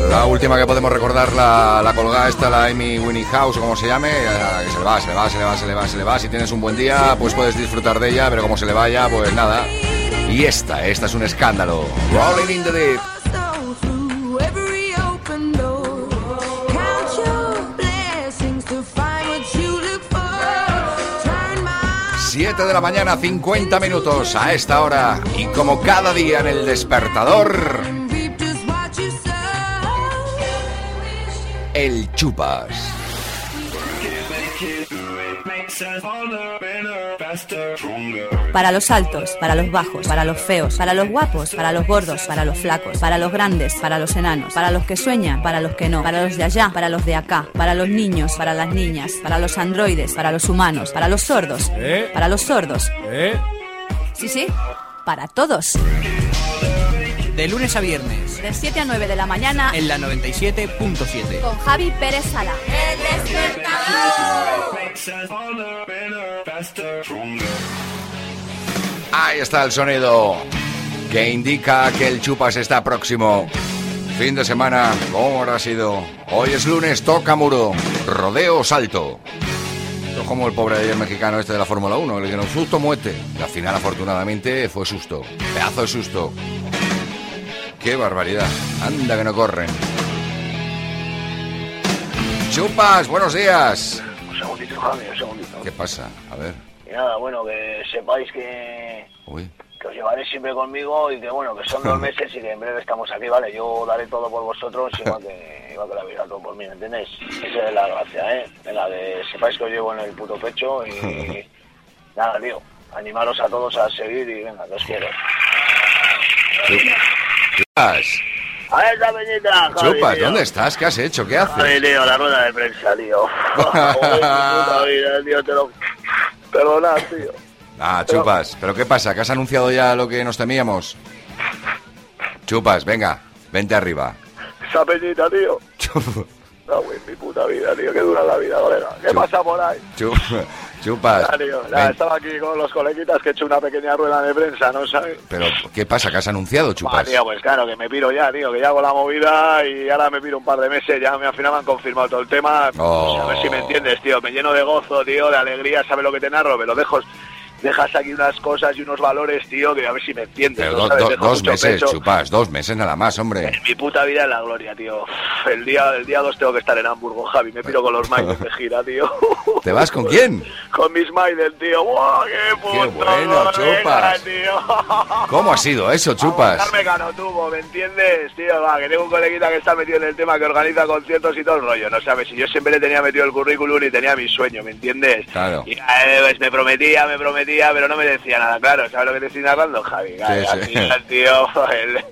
La última que podemos recordar, la, la colgada esta, la Amy Winehouse, o como se llame, que se le va, se le va, se le va, se le va, se le va. Si tienes un buen día, pues puedes disfrutar de ella, pero como se le vaya, pues nada. Y esta, esta es un escándalo. Rolling in. 7 de la mañana, 50 minutos a esta hora. Y como cada día en el despertador, el chupas. Para los altos, para los bajos, para los feos, para los guapos, para los gordos, para los flacos, para los grandes, para los enanos, para los que sueñan, para los que no, para los de allá, para los de acá, para los niños, para las niñas, para los androides, para los humanos, para los sordos, ¿Eh? para los sordos. ¿Eh? Sí, sí, para todos. De lunes a viernes, De 7 a 9 de la mañana en la 97.7. con Javi Pérez Sala. Ahí está el sonido que indica que el chupas está próximo. Fin de semana, ¿cómo habrá sido? Hoy es lunes, toca muro, rodeo salto. Como el pobre ayer mexicano este de la Fórmula 1, que le dijeron susto, muerte. Y al final, afortunadamente, fue susto. Pedazo de susto. ¡Qué barbaridad! Anda que no corren. Chupas, buenos días. Un segundito, Javi, un segundito. ¿Qué pasa? A ver. Y nada, bueno, que sepáis que, Uy. que os llevaréis siempre conmigo y que bueno, que son dos meses y que en breve estamos aquí, ¿vale? Yo daré todo por vosotros igual que, igual que la vida todo por mí, ¿me entendéis? Esa es la gracia, ¿eh? Venga, que sepáis que os llevo en el puto pecho y nada, tío, animaros a todos a seguir y venga, que os quiero. Chupas, A ver, peñita, tío. ¿dónde estás? ¿Qué has hecho? ¿Qué haces? Javi, tío, la rueda de prensa, tío. Puta vida, tío, te lo... Perdonad, tío. Ah, chupas. ¿Pero qué pasa? ¿Que has anunciado ya lo que nos temíamos? Chupas, venga, vente arriba. Esa peñita, tío. No, güey, mi puta vida, tío, que dura la vida, colega. ¿Qué pasa por ahí? Chu- Chupas. Nada, estaba aquí con los coleguitas que he hecho una pequeña rueda de prensa, ¿no sabes? Pero, ¿qué pasa? ¿Que has anunciado, Ah, chupas? tío, pues claro, que me piro ya, tío, que ya hago la movida y ahora me piro un par de meses, ya me, al final me han confirmado todo el tema. Oh. Pues a ver si me entiendes, tío, me lleno de gozo, tío, de alegría, ¿sabes lo que te narro? Me lo dejo, dejas aquí unas cosas y unos valores, tío, que a ver si me entiendes. Pero ¿no do- sabes? do- Dejo dos meses, pecho. chupas, dos meses nada más, hombre. Mi puta vida es la gloria, tío. El día, el día dos tengo que estar en Hamburgo, Javi. Me piro con los Maiden de gira, tío. ¿Te vas con quién? con mis Maiden, tío. ¡Buah, qué puto! bueno, venga, chupas. tío. ¿Cómo ha sido eso, chupas? ¿me entiendes, tío? Va, que tengo un coleguita que está metido en el tema, que organiza conciertos y todo el rollo, ¿no sabes? Y yo siempre le tenía metido el currículum y tenía mi sueño, ¿me entiendes? Claro. Y eh, pues me prometía, me prometía, pero no me decía nada claro. ¿Sabes lo que te estoy narrando, Javi? Sí, Al sí. final, tío, el-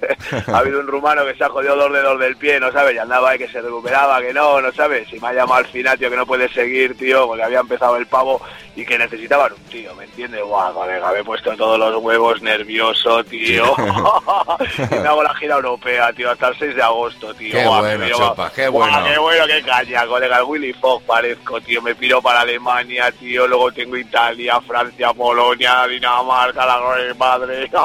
ha habido un rumano que se ha jodido dos dedos del pie, ¿no sabes? Y andaba ahí que se recuperaba, que no, ¿no sabes? Y me ha llamado al final, tío, que no puede seguir, tío, porque había empezado el pavo y que necesitaban un tío, ¿me entiendes? Guau, colega, me he puesto todos los huevos nervioso, tío. y me hago la gira europea, tío, hasta el 6 de agosto, tío. Qué Guau, bueno, piro- qué Guau, bueno. qué bueno, qué caña, colega. El Willy Fogg parezco, tío. Me piro para Alemania, tío. Luego tengo Italia, Francia, Polonia, Dinamarca, la Gran Madre.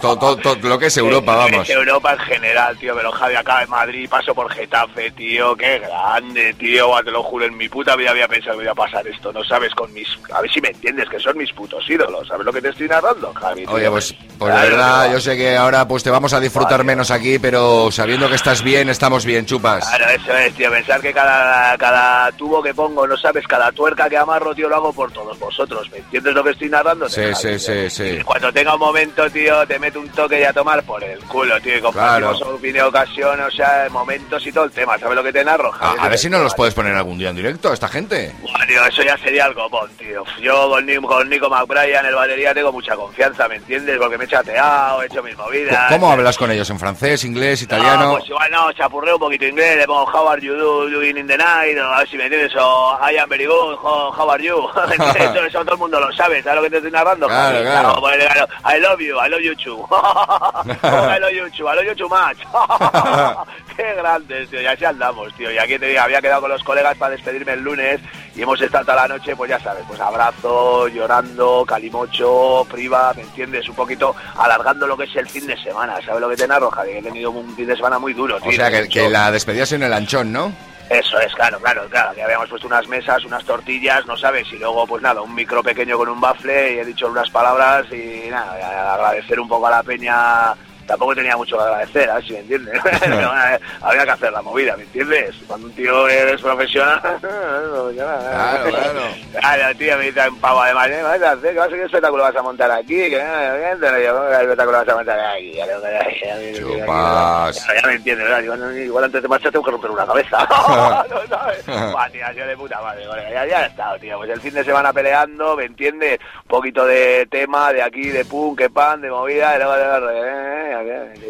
Todo, todo, lo que es Europa, vamos. Es Europa en general, tío, pero Javi acá en Madrid, paso por Getafe, tío, qué grande, tío, te lo juro, en mi puta vida había pensado que iba a pasar esto, no sabes, con mis, a ver si me entiendes, que son mis putos ídolos, ¿sabes lo que te estoy narrando, Javi? tío? Oye, pues, pues de Claro, verdad, tío. yo sé que ahora pues te vamos a disfrutar menos aquí, pero sabiendo que estás bien, estamos bien, chupas. Claro, eso es, tío, pensar que cada, cada tubo que pongo, no sabes, cada tuerca que amarro, tío, lo hago por todos vosotros, ¿me entiendes lo que estoy narrando? Sí, sí, sí, sí. Cuando tenga un momento, tío, te meto un toque y a tomar por el culo, tío, y compartimos Claro. opinión, ocasión, o sea, momentos y todo el tema, ¿sabes lo que te narro? A, ver si no los puedes poner algún día en directo a esta gente. Buah, tío, eso ya sería algo bon, tío. Yo con, Ni- con Nico McBrien, el batería, tengo mucha confianza, ¿me entiendes? Porque me he chateado, he hecho mis movidas. ¿Cómo hablas con ellos? ¿En francés, inglés, italiano? No, pues igual no, chapurreo un poquito inglés, le pongo How are you do- doing in the night, o a ver si me entiendes, o I am very good, how, are you. Eso, eso todo el mundo lo sabe, ¿sabes lo que te estoy narrando? Claro, claro. No, claro, I love you, I love you too. I love you too, I love you too much. Qué grandes, tío, y así andamos, tío. Y aquí te digo, había quedado con los colegas para despedirme el lunes y hemos estado toda la noche, pues ya sabes, pues abrazo, llorando, calimocho, priva, ¿me entiendes? Un poquito alargando lo que es el fin de semana, ¿sabes lo que te narro, Javi? Que he tenido un fin de semana muy duro, tío. O sea, que, que la despedida en el anchón, ¿no? Eso es, claro, claro, claro, que habíamos puesto unas mesas, unas tortillas, no sabes, y luego pues nada, un micro pequeño con un bafle y he dicho unas palabras y nada, agradecer un poco a la peña, tampoco tenía mucho que agradecer, ¿eh? si me entiendes, eh, había que hacer la movida, ¿me entiendes? Cuando un tío eres profesional, claro, claro. Claro, tío, me dice un pavo además, ¿eh? ¿Qué vas a hacer? ¿Qué espectáculo vas a montar aquí? ¿Qué, espectáculo vas a montar aquí? Chupas. ya, me entiendes, ¿verdad? Igual, antes de marchar tengo que romper una cabeza. no, tío, sido de puta madre. Ya, ya estado, tío. Pues el fin de semana peleando, ¿me entiendes? Un poquito de tema, de aquí, de punk, que pan, de movida, y luego de...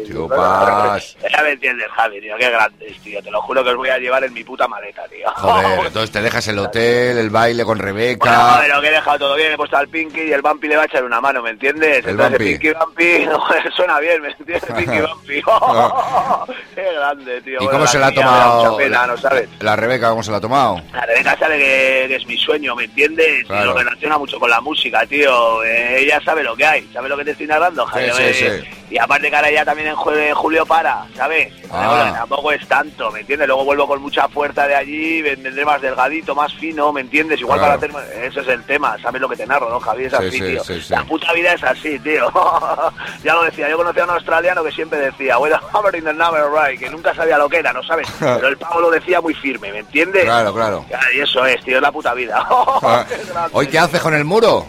Chupas. Ya me entiendes, Javi, tío. Qué grandes, tío. Te lo juro que os voy a llevar en mi puta maleta, tío. Joder, entonces te dejas el hotel, el baile con Bueno, Rebeca. joder, lo que he dejado todo bien, he puesto al Pinky y el Bumpy le va a echar una mano, ¿me entiendes? El Entonces, Bumpy. Pinky Bumpy, suena bien, ¿me entiendes? Pinky Bumpy. Qué grande, tío. ¿Y Bueno, cómo se la ha tomado pena, ¿no sabes? la Rebeca? ¿Cómo se la ha tomado? La Rebeca sabe que, que es mi sueño, ¿me entiendes? Claro. Y lo relaciona mucho con la música, tío. Eh, ella sabe lo que hay, sabe lo que te estoy narrando, Javier. sí, Eh, sí. Y aparte que ahora ya también en, en julio para, ¿sabes? Ah. Tampoco es tanto, ¿me entiendes? Luego vuelvo con mucha fuerza de allí, ven- vendré más delgadito, más fino, ¿me entiendes? Igual Claro. para hacer... Eso es el tema, ¿sabes lo que te narro, no, Javier? Es Sí, así, sí, tío. sí. La puta vida es así, tío. ya lo decía, yo conocía a un australiano que siempre decía, well, hammer in the number right, que nunca sabía lo que era, ¿no sabes? Pero el pavo lo decía muy firme, ¿me entiendes? Claro, claro. Y eso es, tío, es la puta vida. ¿Hoy qué haces con el muro?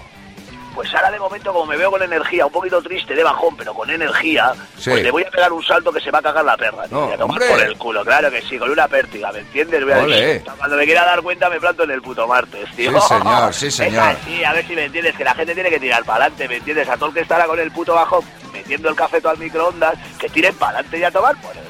Pues ahora de momento, como me veo con energía, un poquito triste, de bajón, pero con energía, Sí. pues le voy a pegar un salto que se va a cagar la perra. tío, No, y a tomar por el culo, claro que sí, con una pértiga, ¿me entiendes? Voy a decir, cuando me quiera dar cuenta me planto en el puto martes, tío. Sí, señor, sí, señor. A ver si me entiendes, que la gente tiene que tirar para adelante, ¿me entiendes? A todo el que estará con el puto bajón metiendo el café todo al microondas, que tiren para adelante y a tomar por el.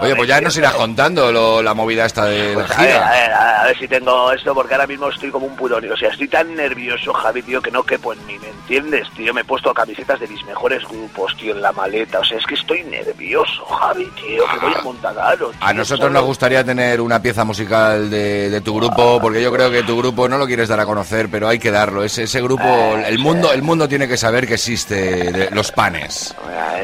Oye, ¿me pues ya nos irás contando lo- la movida esta de la Pues a ver, a ver, a ver si tengo esto, porque ahora mismo estoy como un niño. O sea, estoy tan nervioso, Javi, tío, que no quepo en mí, ¿me entiendes, tío? Me he puesto camisetas de mis mejores grupos, tío, en la maleta. O sea, es que estoy nervioso, Javi, tío, que voy a montar algo, A nosotros ¿sabes? nos gustaría tener una pieza musical de, de tu grupo, porque yo creo que tu grupo no lo quieres dar a conocer, pero hay que darlo. Ese, ese grupo, el mundo, el mundo tiene que saber que existe de- los panes.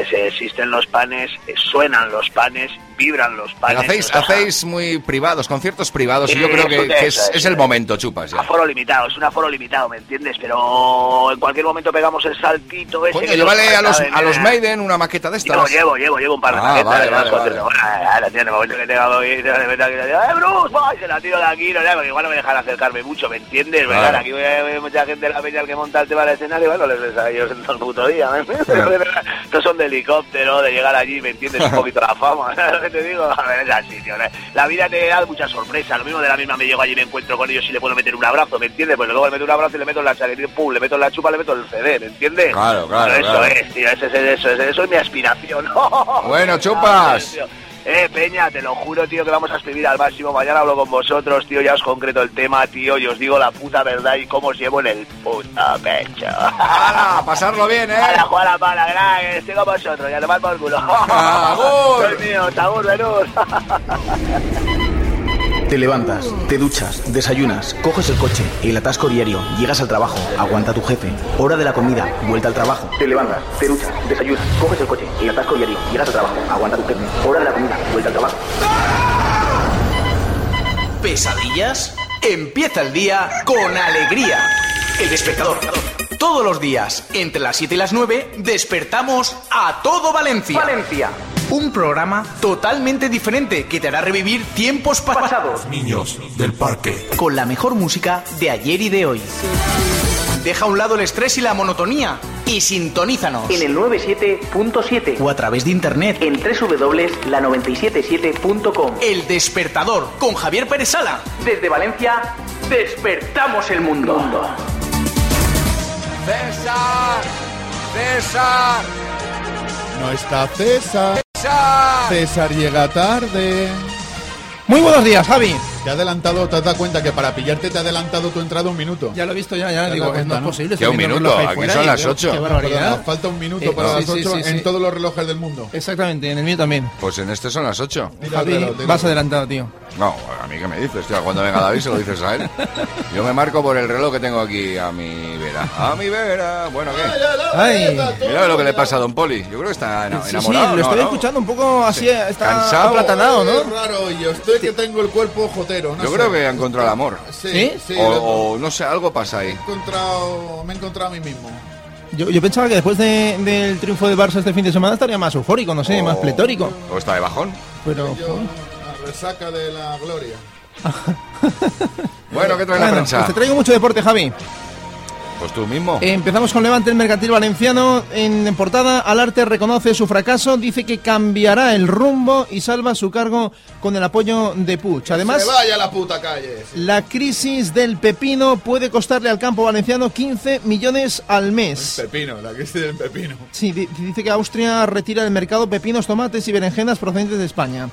Ese- Existen los panes, eh, suenan los panes, much. Vibran los panes. hacéis, hacéis muy privados, conciertos privados, y yo creo que, que es, es, el momento, chupas ya. Aforo limitado, es un aforo limitado, ¿me entiendes? Pero en cualquier momento pegamos el saltito ese. Coño, llévale a los, a los de- Maiden una maqueta de estas. llevo, llevo, llevo un par de Ah, maquetas, vale, vale, vale. Ahora tiene, el momento que tenga que ¡eh, Bruce! va, y se la tiro de aquí, no, porque igual no me dejan acercarme mucho, ¿me entiendes? Ahora aquí hay mucha gente de la peña que monta el tema del escenario, bueno, les ves a ellos en todo el puto día, ¿me entiendes? Estos son de helicóptero, de llegar allí, ¿me entiendes? Un poquito la fama, ¿sabes que te digo? A ver, es así, tío. La vida te da muchas sorpresas, lo mismo de la misma me llego allí y me encuentro con ellos y le puedo meter un abrazo, ¿me entiendes? Pues luego le meto un abrazo y le meto en la chaquetilla, pum, le meto en la chupa, le meto el CD, ¿me entiendes? Claro, claro, Pero eso claro. es, tío, eso es, eso es, eso es mi aspiración. Bueno, chupas. Tío. Eh, Peña, te lo juro, tío, que vamos a escribir al máximo. Mañana hablo con vosotros, tío, ya os concreto el tema, tío, y os digo la puta verdad y cómo os llevo en el puto pecho. ¡Hala! Pasarlo bien, ¿eh? ¡Hala, juega la pala, crack! Estoy con vosotros, ya tomad por culo. ¡Agur! Soy mío, Sagur, Venus. Te levantas, te duchas, desayunas, coges el coche, el atasco diario, llegas al trabajo, aguanta tu jefe, hora de la comida, vuelta al trabajo. Te levantas, te duchas, desayunas, coges el coche, el atasco diario, llegas al trabajo, aguanta tu jefe, hora de la comida, vuelta al trabajo. ¿Pesadillas? Empieza el día con alegría. El despertador. Todos los días, entre las 7 y las 9, despertamos a todo Valencia. Valencia. Un programa totalmente diferente que te hará revivir tiempos pa- pasados. Niños del parque. Con la mejor música de ayer y de hoy. Deja a un lado el estrés y la monotonía y sintonízanos en el 97.7 o a través de internet en www.la977.com. El despertador con Javier Pérez Sala. Desde Valencia, despertamos el mundo. César, César, No está César. César. Llega tarde. Muy buenos días, Javi. Te ha adelantado, te has dado cuenta que para pillarte te ha adelantado tu entrada un minuto. Ya lo he visto, ya, ya. Digo, dado no cuenta, es posible. Que un minuto, aquí fuera son las digo, ocho. Qué Perdona, barbaridad. falta un minuto Eh, para las sí, 8 sí, sí. en todos los relojes del mundo. Exactamente, en el mío también. Pues en este son las 8. Mira el Javi, reloj, vas adelantado, tío. No, a mí qué me dices, tío. Cuando venga David se lo dices a él. Yo me marco por el reloj que tengo aquí a mi vera. A mi vera. Bueno, ¿qué? Ay. Mira lo que le pasa a Don Poli. Yo creo que está ena- Sí, sí, enamorado. lo estoy ¿no? escuchando un poco así, está Cansado. aplatanado, ¿no? Es raro, yo estoy que tengo el cuerpo No Yo sé. creo que ha encontrado el amor. Sí, ¿Sí? sí. o, lo- o no sé, algo pasa ahí. he encontrado, me he encontrado a mí mismo. Yo, yo pensaba que después de- del triunfo de Barça este fin de semana estaría más eufórico, no sé, O- más pletórico. O está de bajón. Pero, Yo, la resaca de la gloria. Bueno, ¿qué trae la bueno, prensa? pues te traigo mucho deporte, Javi. Pues tú mismo. Empezamos con Levante, el mercantil valenciano. En portada, Alarte reconoce su fracaso, dice que cambiará el rumbo y salva su cargo con el apoyo de Puig. Además, Se vaya a la puta calle. la crisis del pepino puede costarle al campo valenciano 15 millones al mes. Pepino, la crisis del pepino. Sí, di- dice que Austria retira del mercado pepinos, tomates y berenjenas procedentes de España.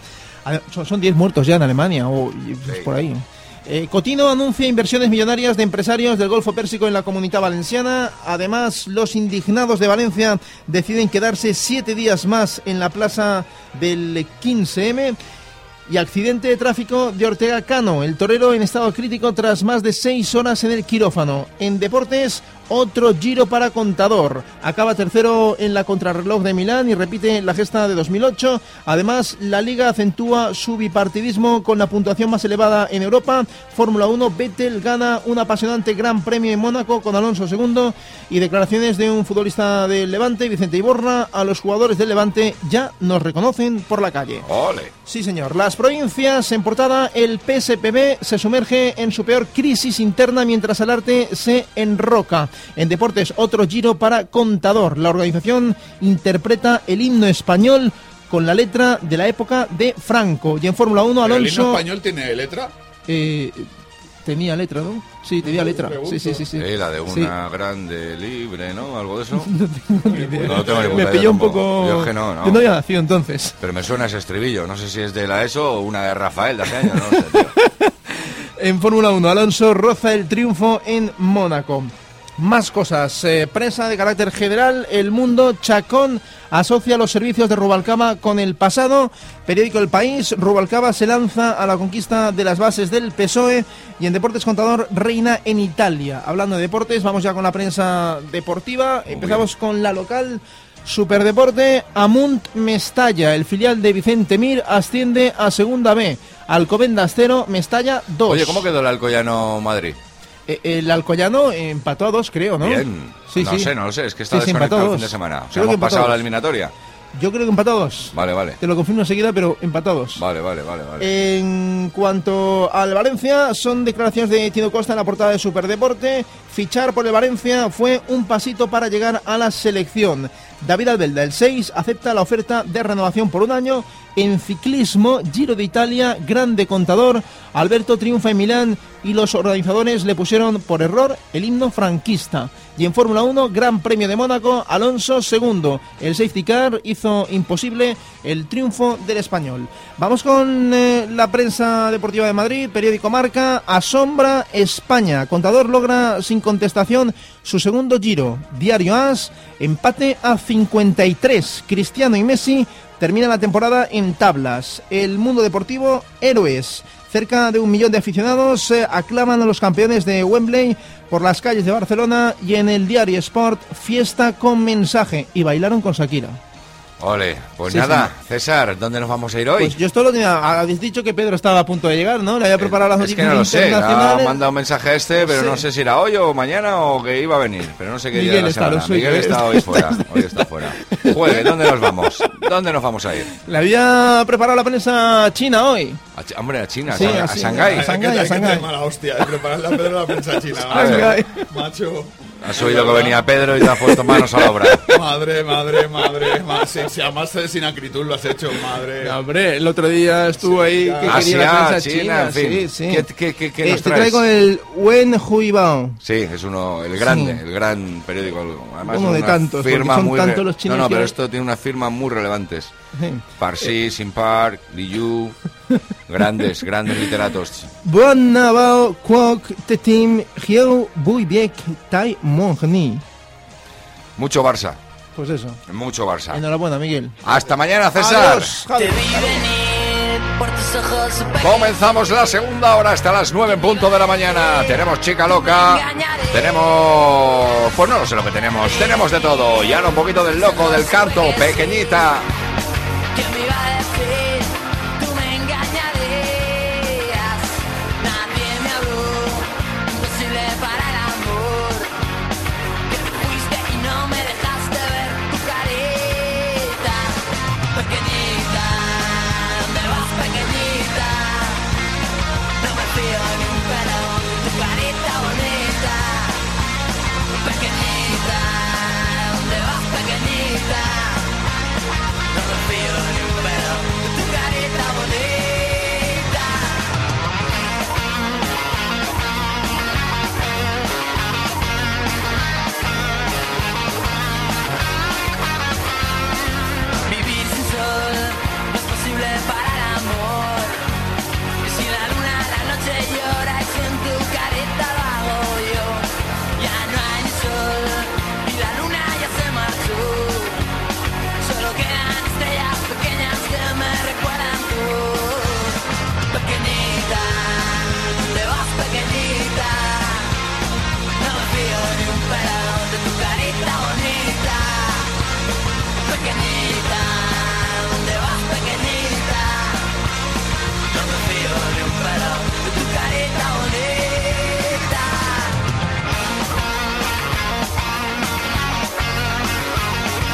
Son son 10 muertos ya en Alemania o pues, por ahí. Eh, Cotino anuncia inversiones millonarias de empresarios del Golfo Pérsico en la comunidad valenciana. Además, los indignados de Valencia deciden quedarse siete días más en la plaza del 15M. Y accidente de tráfico de Ortega Cano, el torero en estado crítico tras más de seis horas en el quirófano. En deportes, otro giro para contador. Acaba tercero en la contrarreloj de Milán y repite la gesta de 2008. Además, la liga acentúa su bipartidismo con la puntuación más elevada en Europa. Fórmula 1, Vettel gana un apasionante gran premio en Mónaco con Alonso segundo. Y declaraciones de un futbolista del Levante, Vicente Iborra, a los jugadores del Levante ya nos reconocen por la calle. Ole. Sí, señor. Las provincias en portada, el PSPB se sumerge en su peor crisis interna mientras el arte se enroca. En deportes, otro giro para Contador. La organización interpreta el himno español con la letra de la época de Franco. Y en Fórmula 1, ¿Pero ¿El himno Alonso... español tiene letra? eh, tenía letra, ¿no? Sí, tenía letra. Sí, sí, sí. sí. Eh, la de Sí. una grande libre, ¿no? Algo de eso. No tengo ni idea. No tengo ni puta Me pilló un poco... Yo es que no, no. Yo no había nacido entonces. Pero me suena ese estribillo. No sé si es de la ESO o una de Rafael de hace años. No sé, tío. En Fórmula 1, Alonso roza el triunfo en Mónaco. Más cosas. Eh, prensa de carácter general. El Mundo Chacón asocia los servicios de Rubalcaba con el pasado. Periódico El País. Rubalcaba se lanza a la conquista de las bases del PSOE. Y en Deportes Contador reina en Italia. Hablando de deportes, vamos ya con la prensa deportiva. Empezamos con la local. Superdeporte, Amunt Mestalla, el filial de Vicente Mir, asciende a Segunda B. Alcobendas 0, Mestalla 2. Oye, ¿cómo quedó el Alcoyano Madrid? Eh, El Alcoyano empató a dos, creo, ¿no? Bien. Sí, no sí. sé, no lo sé. Es que está sí, desconectado el fin de semana. O sea, hemos pasado a la eliminatoria. Yo creo que empatados. Vale, vale. Te lo confirmo enseguida, pero empatados. Vale, vale, vale. vale. En cuanto al Valencia, son declaraciones de Tino Costa en la portada de Superdeporte. Fichar por el Valencia fue un pasito para llegar a la selección. David Albelda, el 6, acepta la oferta de renovación por un año. En ciclismo, Giro de Italia, grande contador. Alberto triunfa en Milán y los organizadores le pusieron por error el himno franquista. Y en Fórmula 1, Gran Premio de Mónaco, Alonso segundo. El safety car hizo imposible el triunfo del español. Vamos con eh, la prensa deportiva de Madrid, periódico Marca, asombra España. Contador logra sin contestación su segundo giro. Diario AS, empate a 53. Cristiano y Messi terminan la temporada en tablas. El mundo deportivo, héroes. Cerca de un millón de aficionados eh, aclaman a los campeones de Wembley por las calles de Barcelona y en el diario Sport, fiesta con mensaje. Y bailaron con Shakira. Ole, pues Sí, nada, César, ¿dónde nos vamos a ir hoy? Pues yo esto lo tenía. Habéis dicho que Pedro estaba a punto de llegar, ¿no? Le había preparado las Eh, es noticias que no lo sé, ha mandado un mensaje a este, pero Sí. no sé si era hoy o mañana o que iba a venir, pero no sé qué día de Miguel la está, semana. lo suyo, Miguel ¿eh? está hoy fuera, hoy está fuera. Juegue, ¿dónde nos vamos? ¿Dónde nos vamos a ir? Le había preparado la prensa china hoy. A hombre, a China, Sí, a, a Shanghái. a Shanghái, a Shanghái. mala hostia de Pedro la prensa china. Shanghái. Macho. Has oído que venía Pedro y te has puesto manos a la obra. Madre, madre, madre. ma- Si, si además eh, sin acritud lo has hecho, madre. No, hombre, el otro día estuvo ahí que quería Asia, la prensa China, china. en fin. Sí, sí. ¿Qué, qué, qué, qué Eh, nos te traes? traigo el Wen Huibao. Sí, es uno, el grande, Sí. el gran periódico. Además, Uno de tantos, firma son muy tantos los chinos No, no, pero esto tiene unas firmas muy relevantes. Sí. Parsi, Simpar, Liu, Grandes, grandes literatos. Bon Navao Kwok Tetim Hieu Bui Biek Tai Mongni. Mucho Barça, Pues eso. mucho Barça. Enhorabuena, Miguel. Hasta mañana, César. Adiós. Comenzamos la segunda hora hasta las 9 en punto de la mañana. Tenemos chica loca. Tenemos. Pues no lo sé lo que tenemos. Tenemos de todo. Y ahora un poquito del loco, del canto, pequeñita. ¿Quién me iba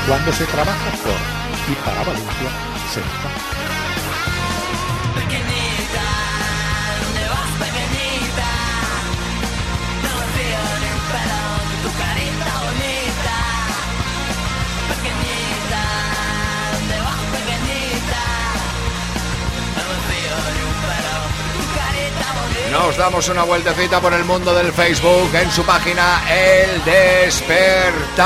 Cuando se trabaja por y para Valencia, se nota. Nos damos una vueltecita por el mundo del Facebook en su página El Despertador.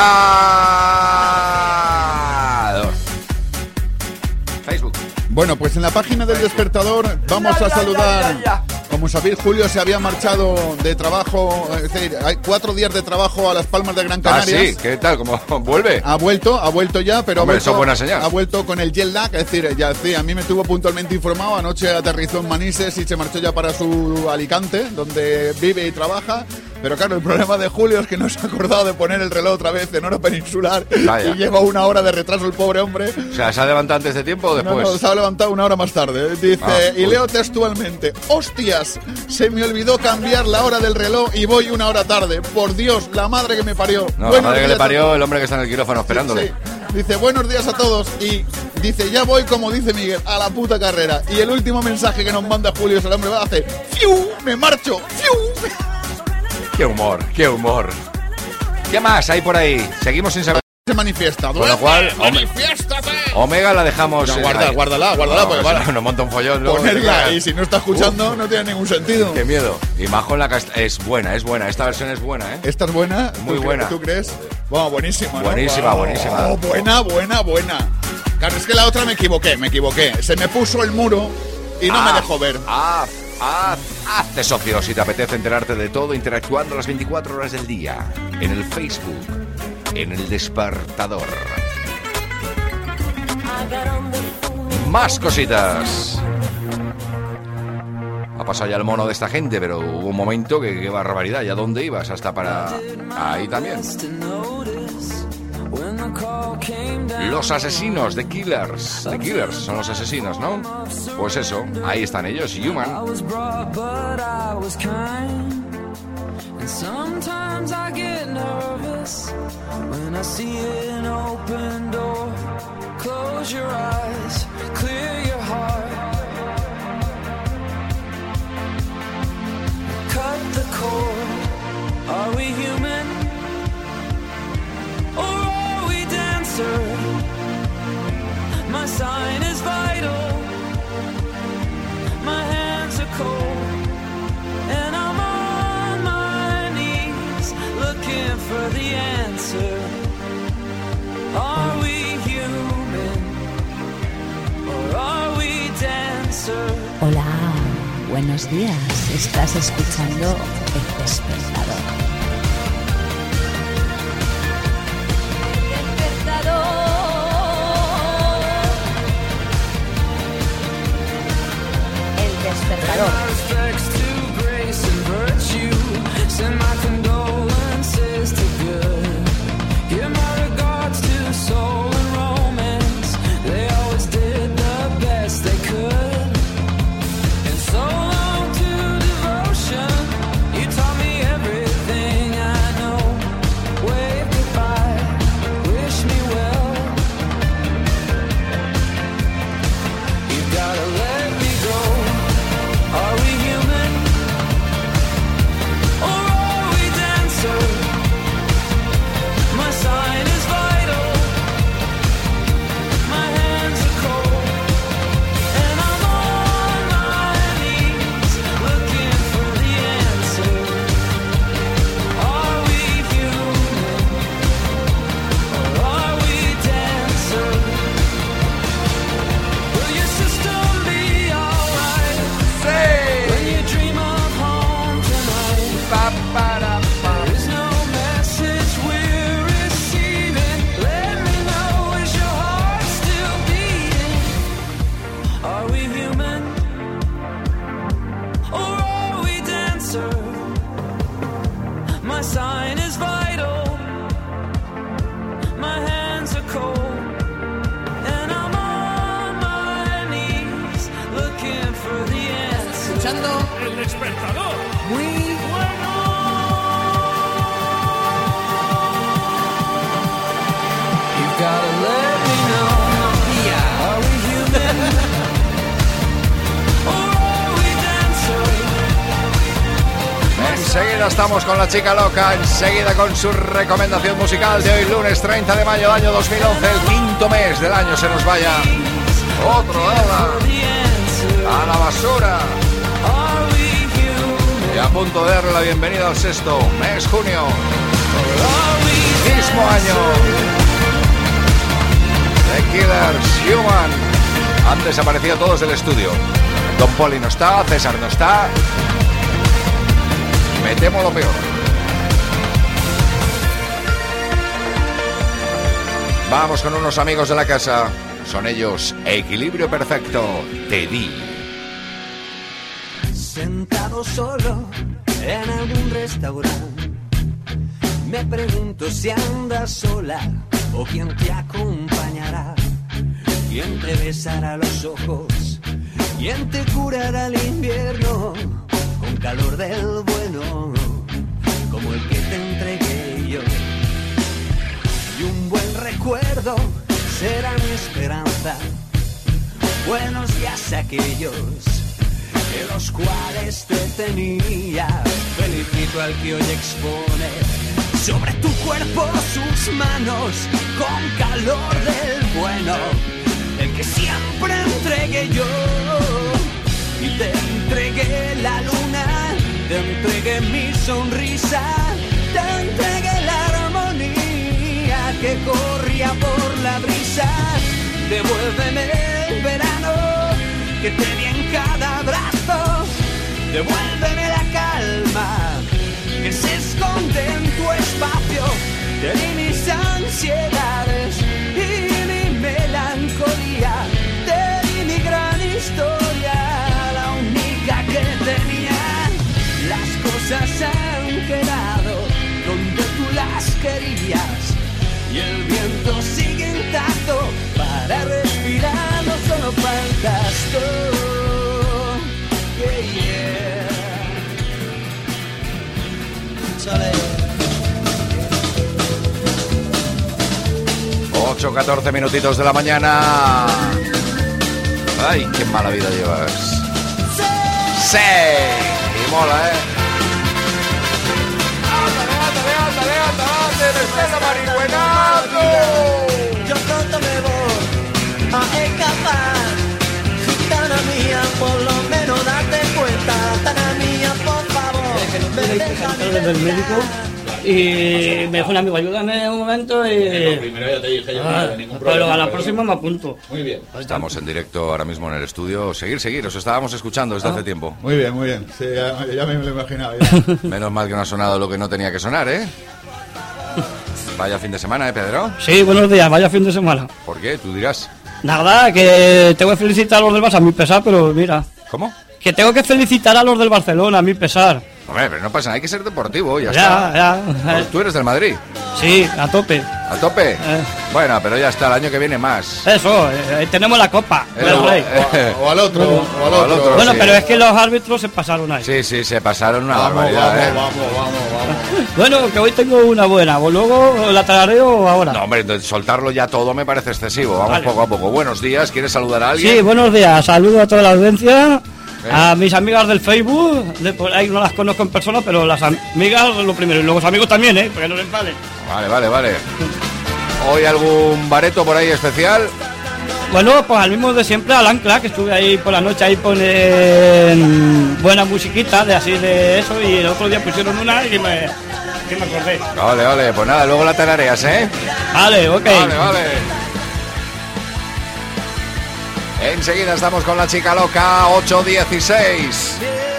Facebook. Bueno, pues en la página del despertador vamos a saludar. Sabéis, Julio se había marchado de trabajo, es decir, hay cuatro días de trabajo a Las Palmas de Gran Ah, Canaria. sí, ¿qué tal? ¿Cómo vuelve? Ha vuelto, ha vuelto ya, pero Hombre, ha vuelto, eso es buena señal. ha vuelto con el jet lag, es decir, ya sí, a mí me tuvo puntualmente informado, anoche aterrizó en Manises y se marchó ya para su Alicante, donde vive y trabaja, pero claro, el problema de Julio es que no se ha acordado de poner el reloj otra vez en hora peninsular Vaya. y lleva una hora de retraso el pobre hombre. O sea, ¿se ha levantado antes de tiempo o después? no, se ha levantado una hora más tarde. Dice, Ah, y leo textualmente, hostias, se me olvidó cambiar la hora del reloj y voy una hora tarde. Por Dios, la madre que me parió. No, la madre que le parió el hombre que está en el quirófano esperándole. Sí. Dice, buenos días a todos. Y dice, ya voy, como dice Miguel, a la puta carrera. Y el último mensaje que nos manda Julio es el hombre va a hacer, ¡fiu! ¡Me marcho! ¡fiu! Qué humor, qué humor. ¿Qué más hay por ahí? Seguimos sin saber. Se manifiesta. Con lo cual, ¡Duende, Ome- ¡Manifiéstate! Omega la dejamos. No, eh, guarda- ahí. guárdala, guárdala, No, porque vale. no, monta un follón. luego, Ponerla. te Y si no está escuchando, no tiene ningún sentido. Qué miedo. Y Majo en la cast- es buena, es buena. Esta versión es buena, ¿eh? ¿Esta es buena? Muy ¿Tú buena. ¿Tú crees? Bueno, buenísima, ¿no? Buenísima, Oh, buenísima. buena, buena, buena. Claro, es que la otra me equivoqué, me equivoqué. Se me puso el muro y no Ah, me dejó ver. Haz, haz, hazte socio si te apetece enterarte de todo interactuando las 24 horas del día. En el Facebook, en el despertador. Más cositas. Ha pasado ya el mono de esta gente, pero hubo un momento que qué barbaridad. ¿Y a dónde ibas? Hasta para ahí también. Los asesinos de Killers. De Killers son los asesinos, ¿no? Pues eso, ahí están ellos, Human. was brought, but we dancer? My sign is vital. My hands are cold, and I'm on my knees looking for the answer. Are we human or are we dancer? Buenos días, estás escuchando El Despertador. Despertador. Con la chica loca, enseguida con su recomendación musical de hoy lunes 30 de mayo del año 2011, el quinto mes del año se nos vaya. Otro. A la basura. Y a punto de darle la bienvenida al sexto mes junio. Mismo año. The Killers Human. Han desaparecido todos del estudio. Don Poli no está, César no está. Me temo lo peor. Vamos con unos amigos de la casa. Son ellos Equilibrio Perfecto. Te di. Sentado solo en algún restaurante. Me pregunto si andas sola o quién te acompañará. ¿Quién te besará los ojos? ¿Quién te curará el invierno calor del bueno? Como el que te entregué yo. Y un buen recuerdo será mi esperanza. Buenos días aquellos de los cuales te tenía. Felicito al que hoy expone sobre tu cuerpo sus manos con calor del bueno, el que siempre entregué yo. Y te entregué la luna, te entregué mi sonrisa, te entregué la armonía que corría por la brisa. Devuélveme el verano que te di en cada abrazo. Devuélveme la calma que se esconde en tu espacio. Te di mis ansiedades y mi melancolía. Te di mi gran historia, Han quedado donde tú las querías. Y el viento sigue intacto para respirar, no solo faltas tú. Yeah, yeah. 8, 14 minutitos de la mañana. Ay, qué mala vida llevas. Sí. Y mola, ¿eh? Yo pronto me voy a escapar. Gitana mía, por lo menos date cuenta. Gitana mía, por favor. Me deja mi del médico Y me dijo un amigo, ayúdame un momento y... Primero ya te dije yo, Ah, no ningún pero problema. a la próxima me apunto. Muy bien. Estamos en directo ahora mismo en el estudio. Seguir, seguir, os estábamos escuchando desde hace tiempo. Muy bien, muy bien. Sí, ya, ya me lo imaginaba. ya. Menos mal que no ha sonado lo que no tenía que sonar, ¿eh? Vaya fin de semana, ¿eh, Pedro? Sí, buenos días, vaya fin de semana. ¿Por qué? Tú dirás. Nada, que tengo que felicitar a los del Barça a mi pesar, pero mira. ¿Cómo? Que tengo que felicitar a los del Barcelona a mi pesar. Hombre, pero no pasa nada, hay que ser deportivo, ya, Ya, está. ya. Pues Tú eres del Madrid. Sí, a tope. ¿A tope? Bueno, pero ya está, el año que viene más. Eso, eh, tenemos la copa. Eh, del o- Rey. O al otro, o al otro. Bueno, sí. pero es que los árbitros se pasaron ahí. Sí, sí, se pasaron una Vamos, barbaridad, vamos, ¿eh? vamos, vamos, vamos. Bueno, que hoy tengo una buena. ¿O luego la tarareo ahora? No, hombre, soltarlo ya todo me parece excesivo. Vamos Vale. poco a poco. Buenos días, ¿quieres saludar a alguien? Sí, buenos días. Saludo a toda la audiencia. A mis amigas del Facebook, de por ahí no las conozco en persona, pero las amigas lo primero. Y luego los amigos también, ¿eh? Porque no les vale. Vale, vale, vale. ¿Hoy algún bareto por ahí especial? Bueno, pues al mismo de siempre, al Ancla, que estuve ahí por la noche, ahí ponen buena musiquita de así de eso, y el otro día pusieron una y me, que me acordé. Vale, vale, pues nada, luego la tarareas, ¿eh? Vale, ok. Vale, vale. Enseguida estamos con la chica loca 816.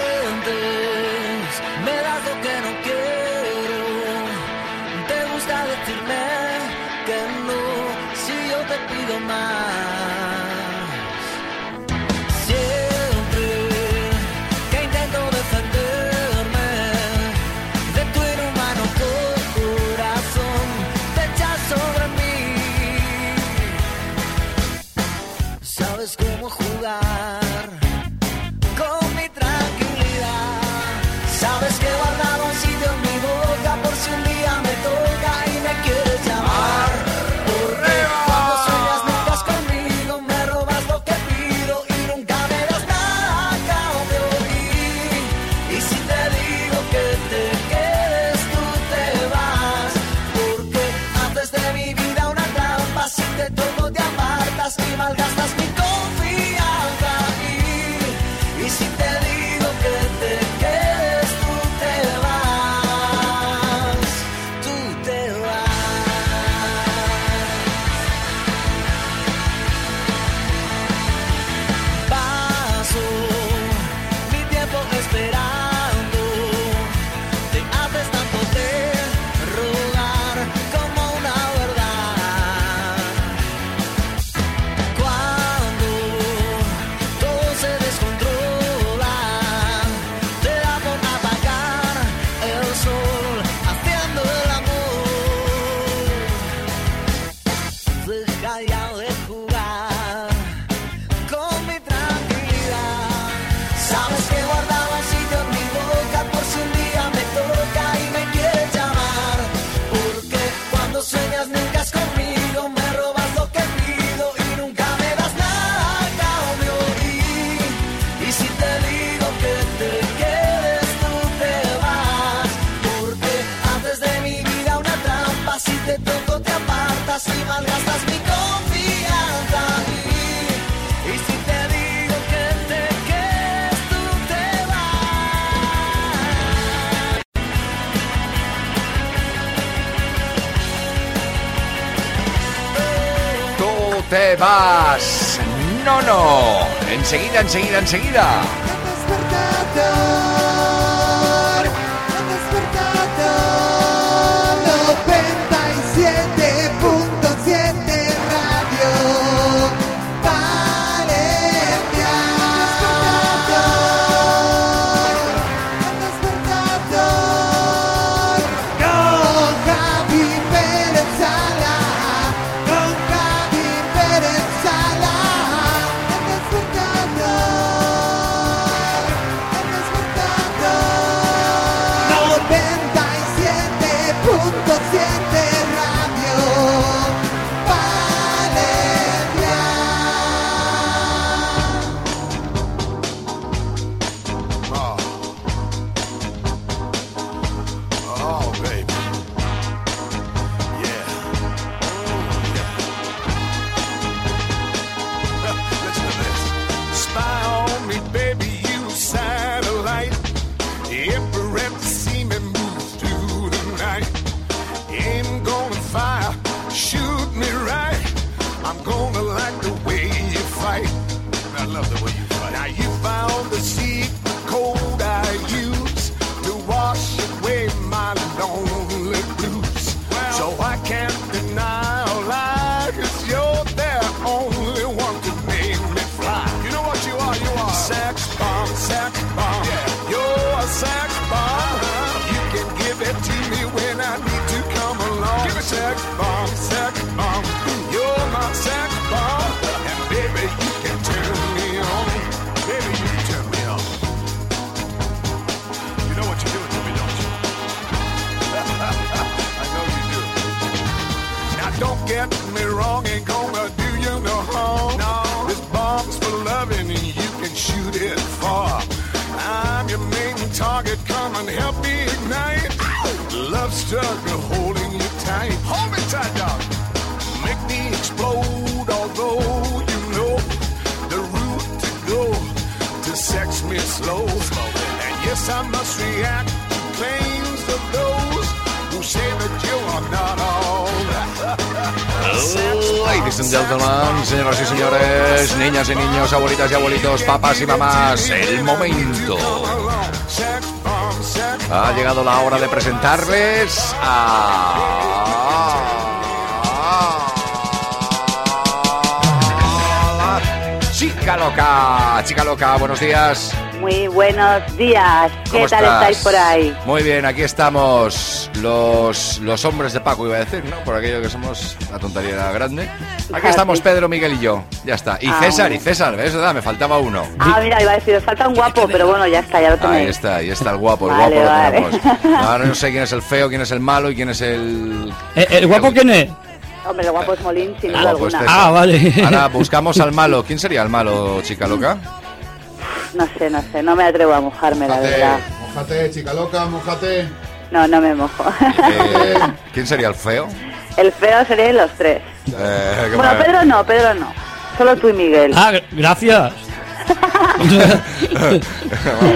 Te vas. No, no. Enseguida, enseguida, enseguida. Papás y mamás, el momento. Ha llegado la hora de presentarles a... la Chica loca, chica loca, buenos días. Muy buenos días. ¿Qué ¿Cómo tal estás? estáis por ahí? Muy bien, aquí estamos los, los hombres de Paco, iba a decir, ¿no? Por aquello que somos la tontería grande. Aquí Ah, estamos. Pedro, Miguel y yo. Ya está. Y Ah, César, y César, ¿ves? Me faltaba uno. Ah, mira, iba a decir, os falta un guapo, pero bueno, ya está, ya lo Ahí tenéis. está, ahí está el guapo, el Vale, guapo vale. lo tenemos. Ahora no sé quién es el feo, quién es el malo y quién es el... ¿El, el guapo quién es? Hombre, el guapo es Molín, sin el duda guapo alguna. este. Ah, vale. Ahora buscamos al malo. ¿Quién sería el malo, chica loca? No sé, no sé, no me atrevo a mojarme, la verdad. Mójate, chica loca, mójate. No, no me mojo. Eh, ¿Quién sería el feo? El feo serían los tres. Eh, Bueno, mal. Pedro no, Pedro no. Solo tú y Miguel. Ah, gr- gracias. Vamos,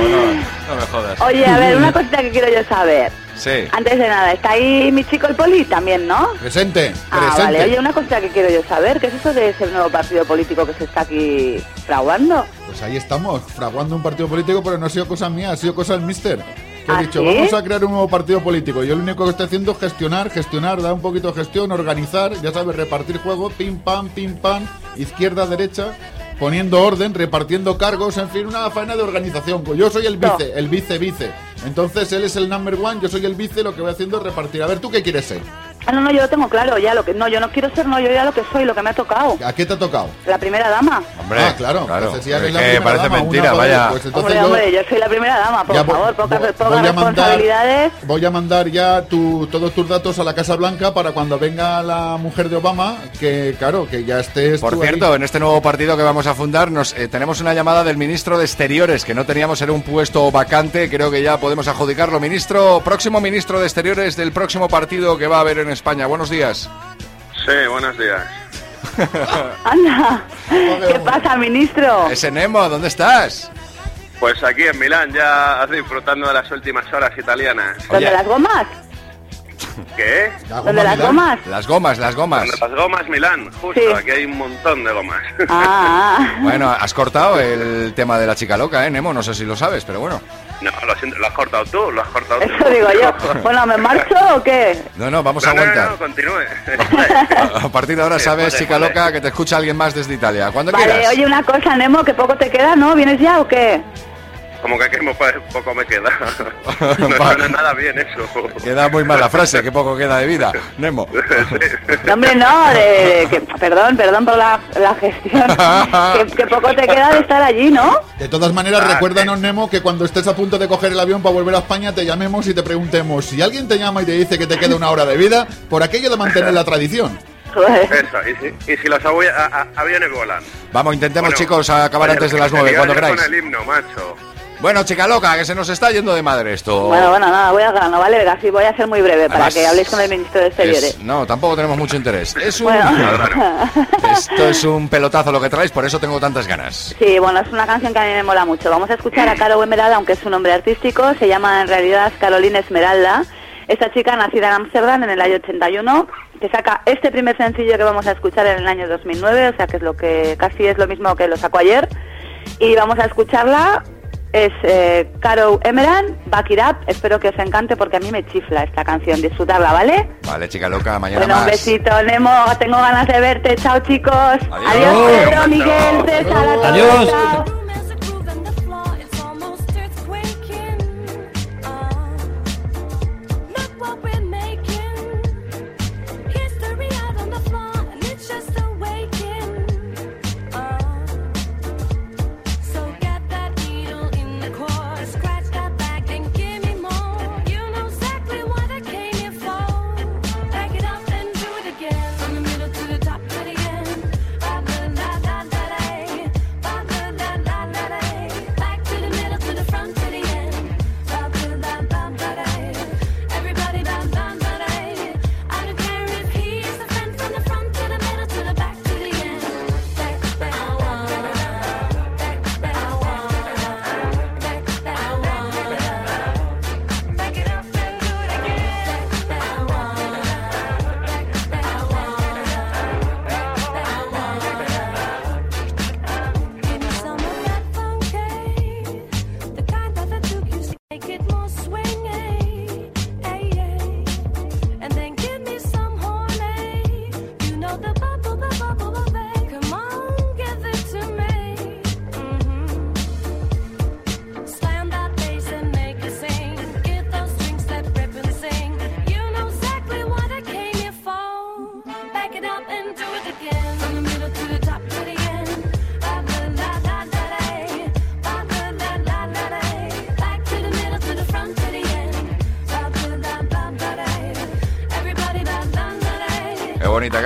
no, no me jodas. Oye, a ver, una cosita que quiero yo saber. Sí. Antes de nada, está ahí mi chico el poli también, ¿no? Presente, Ah, presente. vale. Oye, una cosita que quiero yo saber. ¿Qué es eso de ese nuevo partido político que se está aquí fraguando? Pues ahí estamos, fraguando un partido político, pero no ha sido cosa mía, ha sido cosa del mister. Que ha ¿Ah, dicho, vamos a crear un nuevo partido político. Yo lo único que estoy haciendo es gestionar, gestionar, dar un poquito de gestión, organizar, ya sabes, repartir juego, pim pam, pim pam, izquierda, derecha, poniendo orden, repartiendo cargos, en fin, una faena de organización. Yo soy el vice, el vice vice. Entonces él es el number one, yo soy el vice, lo que voy haciendo es repartir. A ver, ¿tú qué quieres ser? Ah, no, no, yo lo tengo claro, ya lo que... No, yo no quiero ser, no, yo ya lo que soy, lo que me ha tocado. ¿A qué te ha tocado? La primera dama. Hombre, Ah, claro, claro. Es que primera parece dama, mentira, vaya. pues entonces Hombre, yo- hombre, yo soy la primera dama, por Ya vo- favor, pocas, pocas voy a mandar- responsabilidades. Voy a mandar ya tu- todos tus datos a la Casa Blanca para cuando venga la mujer de Obama, que claro, que ya estés Por tú ahí. cierto, en este nuevo partido que vamos a fundar, nos, eh, tenemos una llamada del ministro de Exteriores, que no teníamos en un puesto vacante, creo que ya podemos adjudicarlo. Ministro, próximo ministro de Exteriores del próximo partido que va a haber en España. Buenos días. Sí, buenos días. Anda, ¿qué pasa, ministro? Ese Nemo, ¿dónde estás? Pues aquí en Milán, ya disfrutando de las últimas horas italianas. ¿Dónde las gomas? ¿Qué? ¿Dónde las gomas? Las gomas, las gomas. Las gomas Milán, justo, Sí. aquí hay un montón de gomas. Ah, Bueno, has cortado el tema de la chica loca, ¿eh, Nemo? No sé si lo sabes, pero bueno. No, lo siento, lo has cortado tú, lo has cortado tú. eso digo yo. Bueno, ¿me marcho o qué? No, no, vamos No, a no, no, aguantar. no, continúe. A partir de ahora Sí, sabes, joder, chica joder. loca, que te escucha alguien más desde Italia. Cuando Vale, quieras. oye, una cosa, Nemo, que poco te queda, ¿no? ¿Vienes ya o qué? Como que aquí mo- poco me queda. No suena nada bien eso. Queda muy mal la frase, que poco queda de vida. Nemo. No, hombre, no, de, de- que, perdón, perdón por la, la gestión. que, que poco te queda de estar allí, ¿no? De todas maneras, recuérdanos, Nemo, que cuando estés a punto de coger el avión para volver a España, te llamemos y te preguntemos. Si alguien te llama y te dice que te queda una hora de vida, por aquello de mantener la tradición. Eso, y si, y si los avi- a- a- aviones vuelan. Vamos, intentemos, Bueno, chicos, a acabar antes de las nueve, cuando queráis. con el himno, macho. Bueno, chica loca, que se nos está yendo de madre esto. Bueno, bueno, nada, voy al grano, ¿vale? Voy a ser muy breve para que habléis con el ministro de Exteriores. Es- no, tampoco tenemos mucho interés. Es un, Bueno. esto es un pelotazo lo que traéis, por eso tengo tantas ganas. Sí, bueno, es una canción que a mí me mola mucho. Vamos a escuchar a Caro Emeralda, aunque es un nombre artístico. Se llama en realidad Carolina Esmeralda. Esta chica nacida en Ámsterdam en el año 81, que saca este primer sencillo que vamos a escuchar en el año 2009, o sea que es lo que casi es lo mismo que lo sacó ayer. Y vamos a escucharla. Es eh, Caro Emerald, Back It Up. Espero que os encante porque a mí me chifla esta canción. Disfrutarla, ¿vale? Vale, chica loca, mañana Bueno, un más. besito, Nemo. Tengo ganas de verte. Chao, chicos. Adiós, Adiós. Pedro, Miguel, César. a todos. Adiós.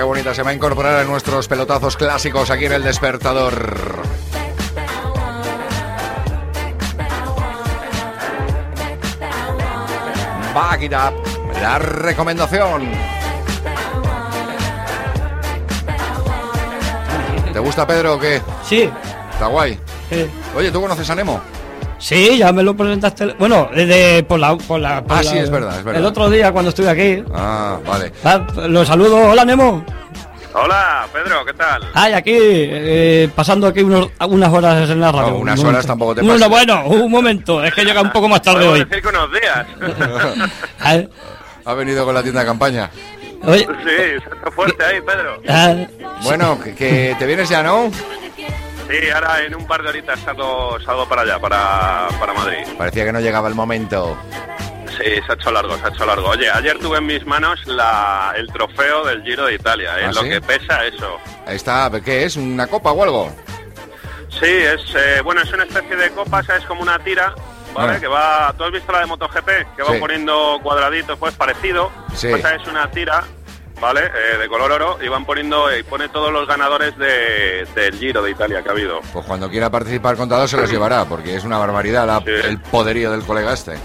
Bonita. Se va a incorporar a nuestros pelotazos clásicos aquí en el despertador. Back it up. La recomendación. ¿Te gusta Pedro o qué? Sí. Está guay. Sí. Oye, ¿tú conoces a Nemo? Sí, ya me lo presentaste. Bueno, desde por la, por la. por Ah, la- sí, es verdad, es verdad. El otro día cuando estuve aquí. Ah, vale. Ah, lo saludo. Hola, Nemo. Hola, Pedro, ¿qué tal? Ay, aquí, eh, pasando aquí unos, unas horas en la radio. No, unas Un horas momento. tampoco te No, no, pases. bueno, un momento. Es que llega un poco más tarde hoy. decir que unos días. Ha venido con la tienda de campaña. Oye, Sí, está fuerte ahí, Pedro. ah, Bueno, que, que te vienes ya, ¿no? Sí, ahora en un par de horitas salgo, salgo para allá, para, para Madrid. Parecía que no llegaba el momento. Sí, se ha hecho largo, se ha hecho largo. Oye, ayer tuve en mis manos la, el trofeo del Giro de Italia, ¿eh? ¿Ah, lo sí? que pesa eso. Está, ¿qué es? ¿Una copa o algo? Sí, es eh, bueno, es una especie de copa, ¿sabes? Como una tira, ¿vale? Ah. Que va, ¿tú has visto la de MotoGP? Que Sí. poniendo cuadraditos, pues parecido. Sí. Esa es una tira, ¿vale? Eh, de color oro y van poniendo, y pone todos los ganadores de, del Giro de Italia que ha habido. Pues cuando quiera participar contador se los llevará, porque es una barbaridad la- el poderío del colega este.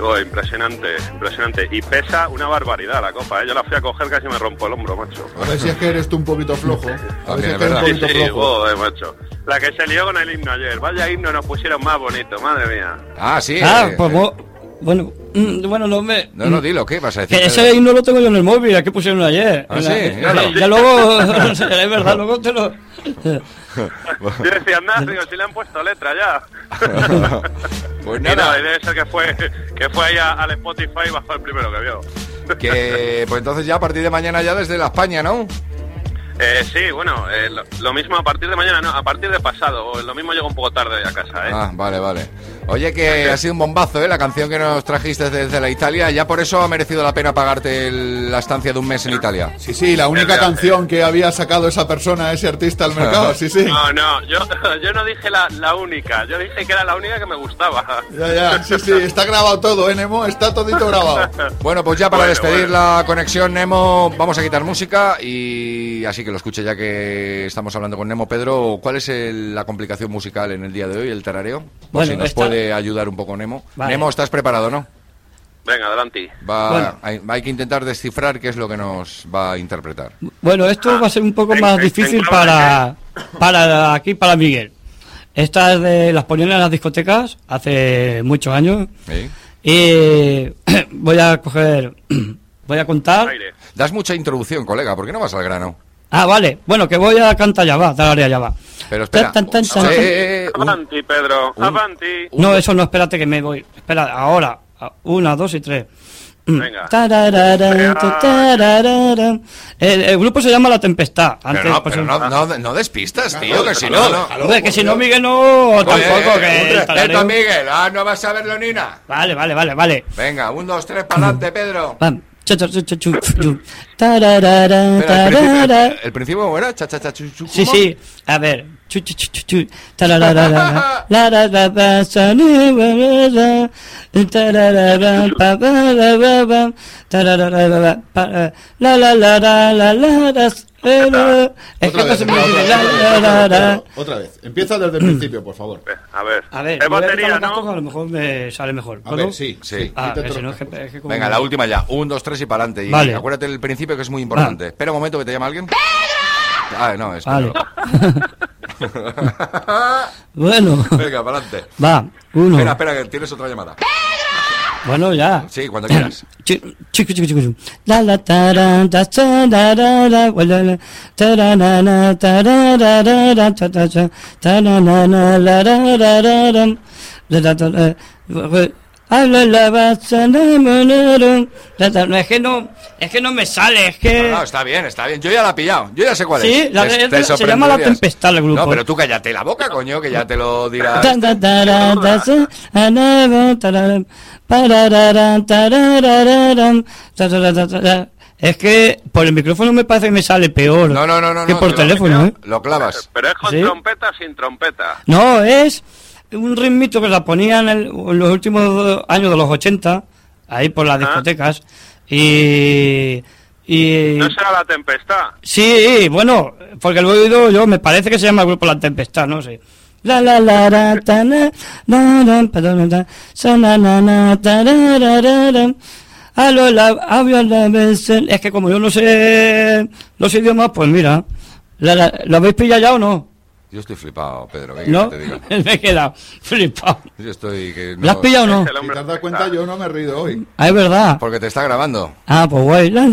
Oh, impresionante, impresionante. Y pesa una barbaridad la copa, ¿eh? Yo la fui a coger, casi me rompo el hombro, macho. A ver si es que eres tú un poquito flojo. A ver si es que eres un Sí, poquito sí, flojo. joder, macho. La que se lió con el himno ayer. Vaya himno nos pusieron más bonito, madre mía. Ah, sí. ah, eh, pues mo- bueno, mm, bueno, no me. No, no, dilo, ¿qué vas a decir? Que ese himno lo tengo yo en el móvil, aquí pusieron ayer. Ah, sí, la- ya luego, es verdad, luego te lo. Yo decía, nada, digo, si le han puesto letra ya. Pues Y nada. nada, y debe ser que fue, que fue ahí al Spotify y bajó el primero que vio. Que, pues entonces ya a partir de mañana ya desde la España, ¿no? Eh, sí, bueno, eh, lo, lo mismo a partir de mañana, no, a partir de pasado. Lo mismo llego un poco tarde a casa, ¿eh? Ah, vale, vale. Oye, que ha sido un bombazo, ¿eh? La canción que nos trajiste desde la Italia. Ya por eso ha merecido la pena pagarte el- la estancia de un mes en Italia. Sí, sí, la única canción que había sacado esa persona, ese artista al mercado, sí, sí. No, no, yo, yo no dije la, la única, yo dije que era la única que me gustaba. Ya, ya, sí, sí, está grabado todo, ¿eh, Nemo? Está todito grabado. Bueno, pues ya para Bueno, despedir bueno. la conexión, Nemo, vamos a quitar música y así que lo escuche ya que estamos hablando con Nemo. Pedro, ¿cuál es el- la complicación musical en el día de hoy, el tarareo? Bueno, si nos esta- puede ayudar un poco Nemo. Vale. Nemo, ¿estás preparado, no? Venga, adelante. Va, Bueno. hay, hay que intentar descifrar qué es lo que nos va a interpretar. Bueno, esto va a ser un poco en- más en- difícil en para, para aquí, para Miguel. Estas de las ponían en las discotecas hace muchos años. ¿Sí? Y voy a coger, voy a contar. Aire. Das mucha introducción, colega, ¿por qué no vas al grano? Ah, vale. Bueno, que voy a cantar ya va, tararea ya va. Pero espera. Tan, tan, tan, Eh, tan. eh, eh, un- Avanti, Pedro, un- avanti. No, eso no, espérate que me voy. Espera, ahora. A- Una, dos y tres. Mm. Venga. El, el grupo se llama La Tempestad. Antes, Pero no, pues, pero no, no, no despistas, tío, que si no. Hombre, que si no, Miguel no. Tampoco, que. respeto, Miguel. Ah, no vas a verlo, Nina. Vale, vale, vale, vale. Venga, un, dos, tres, para adelante, Pedro. Vam. El principio, tarararán. el principio ¿cómo era? Cha, cha, cha, chu, chu, Sí, sí. A ver. Chu, chu, chu, chu. La, la, la, la, la. Tararara, pa, pa, la, la, la, la, la, la, la, la, la, la, eh, Otra vez, otra otra. Empieza desde el principio, por favor. A ver. A ver, a quitar batería, ¿no? a lo mejor me sale mejor. A ver, sí. Sí. Ah, Quítate que si no, los es que, es que como- Venga, la última ya. Un, dos, tres y para adelante. Y Vale. acuérdate del principio que es muy importante. Espera un momento que te llama alguien. Ah, no, es Vale. no. Bueno. Venga, para adelante. Va, uno. Espera, espera, que tienes otra llamada. Bueno, ya. Sí, cuando quieras. Habla la No, es que no, es que no me sale, es que... No, no, está bien, está bien. Yo ya la he pillado, yo ya sé cuál sí, es. La te, se llama La Tempestad el grupo. No, pero tú cállate la boca, coño, que ya te lo dirás. Es que por el micrófono me parece que me sale peor no, no, no, no, que por teléfono, lo, ¿eh? Lo clavas. Pero es con trompeta sin trompeta. No, es un ritmito que la ponían en, en los últimos años de los 80, ahí por las discotecas, y... y No será la tempestad. Sí, bueno, porque lo he oído yo, me parece que se llama el grupo La Tempestad, no sé. La la la la ta, na, na, na, pa, da, na, sa, na, na, na, ta, ra, ra, ra, ra. A lo la, la, vez, es que como yo no sé los idiomas, pues mira, la, la- ¿lo habéis pillado ya o no? Yo estoy flipado, Pedro. ¿qué No, te me he quedado flipado. Yo estoy que ¿Lo has pillado o no? Si te has dado cuenta, yo no me he reído hoy. Ah, es verdad. Porque te está grabando. Ah, pues la.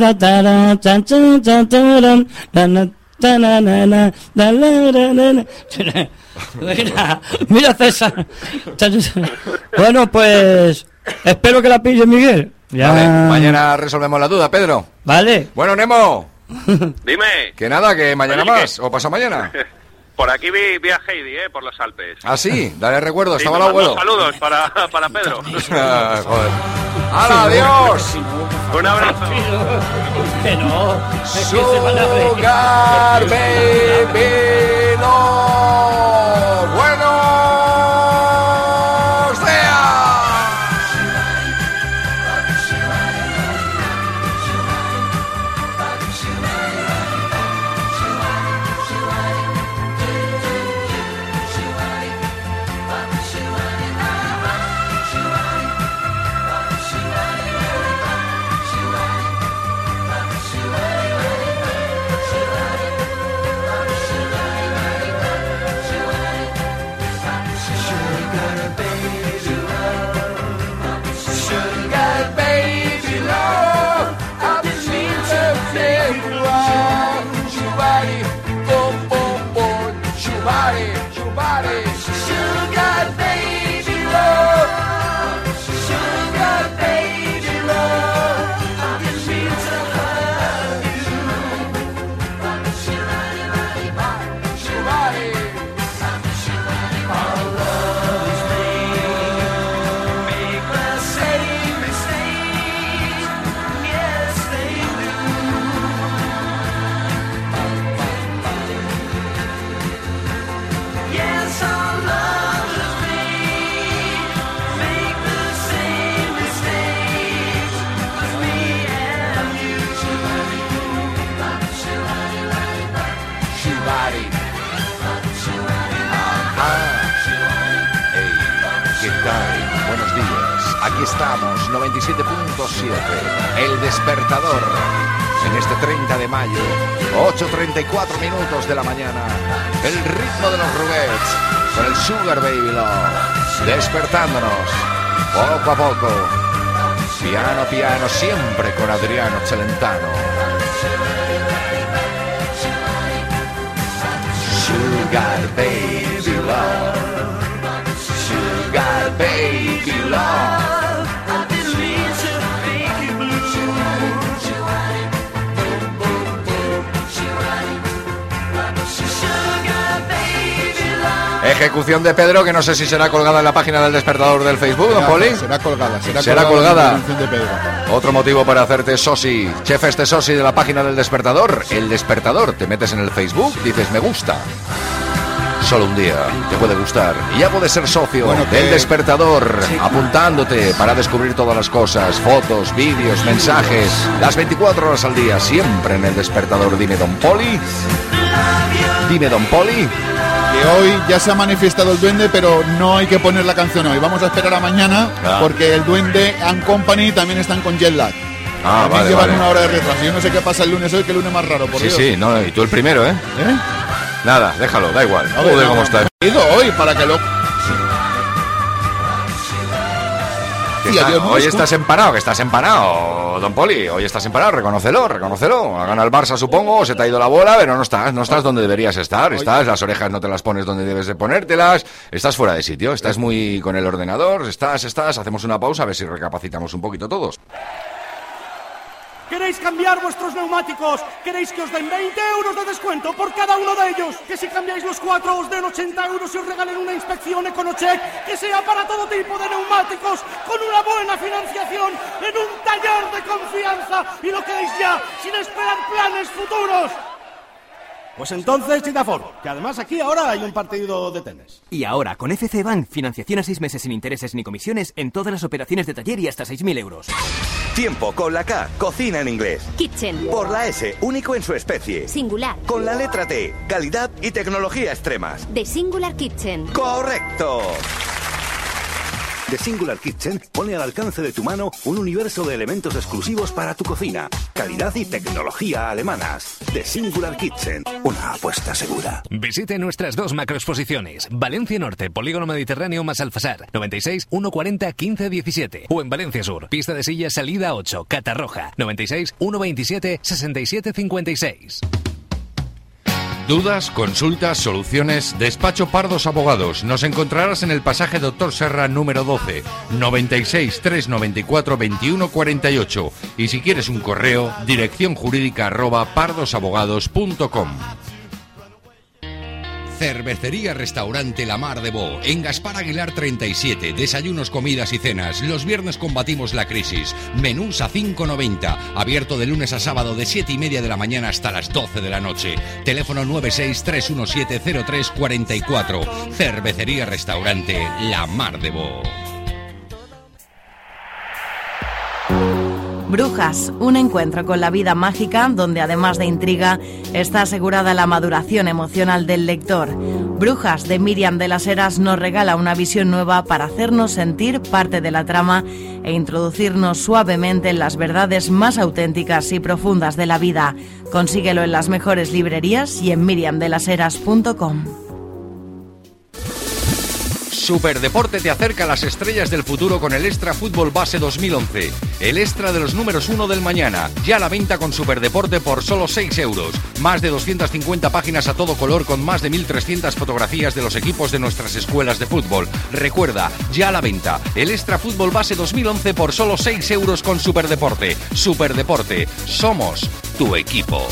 Mira, mira César. Bueno, pues espero que la pille Miguel. Ya. Vale, mañana resolvemos la duda, Pedro. Vale. Bueno, Nemo. Dime. Que nada, que mañana más. O pasa mañana. Por aquí vi, vi a Heidi, ¿eh? Por los Alpes. Ah, sí. Dale recuerdo. Sí, Estaba el abuelo. Saludos para, para Pedro. Ah, joder. ¡Hala, adiós! Un abrazo. Que no. Es que se van a reír. Sugar Baby no. 97.7, El Despertador. En este 30 de mayo, 8.34 minutos de la mañana. El ritmo de los Rubets con el Sugar Baby Love. Despertándonos, poco a poco. Piano, piano, siempre con Adriano Celentano. Sugar baby love. Sugar baby love. Ejecución de Pedro, que no sé si será colgada en la página del despertador del Facebook, don Poli. Será colgada, será, Será colgada. colgada. de Pedro. Otro motivo para hacerte sosi. Chef este sosi de la página del despertador. El despertador. Te metes en el Facebook, dices me gusta. Solo un día te puede gustar. Y ya puedes ser socio Bueno, del que- despertador, apuntándote para descubrir todas las cosas, fotos, vídeos, mensajes, las 24 horas al día, siempre en el despertador. Dime, don Poli. Dime, don Poli. Que hoy ya se ha manifestado el duende, pero no hay que poner la canción hoy. Vamos a esperar a mañana, Ah. porque el duende and company también están con jet lag. Ah, También vale, llevan vale. una hora de retraso. Yo no sé qué pasa el lunes hoy, que el lunes más raro, por Sí, Dios. sí, no, y tú el primero, ¿eh? ¿Eh? Nada, déjalo, da igual. A ver, Joder, no, cómo no, está. hoy para que lo... Está- hoy estás empanado, que estás empanado, don Poli. Hoy estás empanado, reconócelo, reconócelo. Gana el Barça, supongo, se te ha ido la bola, pero no estás, no estás donde deberías estar. Estás, las orejas no te las pones donde debes de ponértelas. Estás fuera de sitio, estás muy con el ordenador, estás, estás. Hacemos una pausa a ver si recapacitamos un poquito todos. ¿Queréis cambiar vuestros neumáticos? ¿Queréis que os den 20 euros de descuento por cada uno de ellos? ¿Que si cambiáis los cuatro os den 80 euros y os regalen una inspección EconoCheck? ¿Que sea para todo tipo de neumáticos con una buena financiación en un taller de confianza? ¿Y lo queréis ya sin esperar planes futuros? Pues entonces, Chitafor, que además aquí ahora hay un partido de tenis. Y ahora, con FC Bank, financiación a seis meses sin intereses ni comisiones en todas las operaciones de taller y hasta 6.000 euros. Tiempo con la K, cocina en inglés. Kitchen. Por la S, único en su especie. Singular. Con la letra T, calidad y tecnología extremas. The Singular Kitchen. ¡Correcto! The Singular Kitchen pone al alcance de tu mano un universo de elementos exclusivos para tu cocina. Calidad y tecnología alemanas. The Singular Kitchen, una apuesta segura. Visite nuestras dos macroexposiciones. Valencia Norte, Polígono Mediterráneo más Alfasar, 96 140 15 17. O en Valencia Sur, pista de silla salida 8, Catarroja, 96 127 67 56. Dudas, consultas, soluciones, despacho Pardos Abogados. Nos encontrarás en el pasaje Doctor Serra número 12, 96 394 21 48. Y si quieres un correo, dirección jurídica arroba pardosabogados.com. Cervecería Restaurante La Mar de Bo, en Gaspar Aguilar 37, desayunos, comidas y cenas. Los viernes combatimos la crisis. Menús a 5.90, abierto de lunes a sábado de 7 y media de la mañana hasta las 12 de la noche. Teléfono 963170344. Cervecería Restaurante La Mar de Bo. Brujas, un encuentro con la vida mágica donde además de intriga está asegurada la maduración emocional del lector. Brujas de Miriam de las Heras nos regala una visión nueva para hacernos sentir parte de la trama e introducirnos suavemente en las verdades más auténticas y profundas de la vida. Consíguelo en las mejores librerías y en miriamdelaseras.com. Superdeporte te acerca a las estrellas del futuro con el Extra Fútbol Base 2011. El extra de los números uno del mañana. Ya a la venta con Superdeporte por solo 6 euros. Más de 250 páginas a todo color con más de 1.300 fotografías de los equipos de nuestras escuelas de fútbol. Recuerda, ya a la venta. El Extra Fútbol Base 2011 por solo 6 euros con Superdeporte. Superdeporte. Somos tu equipo.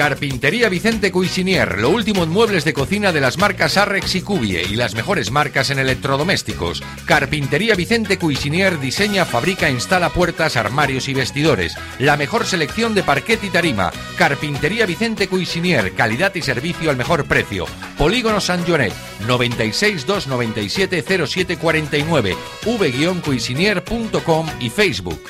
Carpintería Vicente Cuisinier, lo último en muebles de cocina de las marcas Arrex y Cubie y las mejores marcas en electrodomésticos. Carpintería Vicente Cuisinier diseña, fabrica, instala puertas, armarios y vestidores. La mejor selección de parquet y tarima. Carpintería Vicente Cuisinier, calidad y servicio al mejor precio. Polígono San Joanet, 96 297 0749, v-cuisinier.com y Facebook.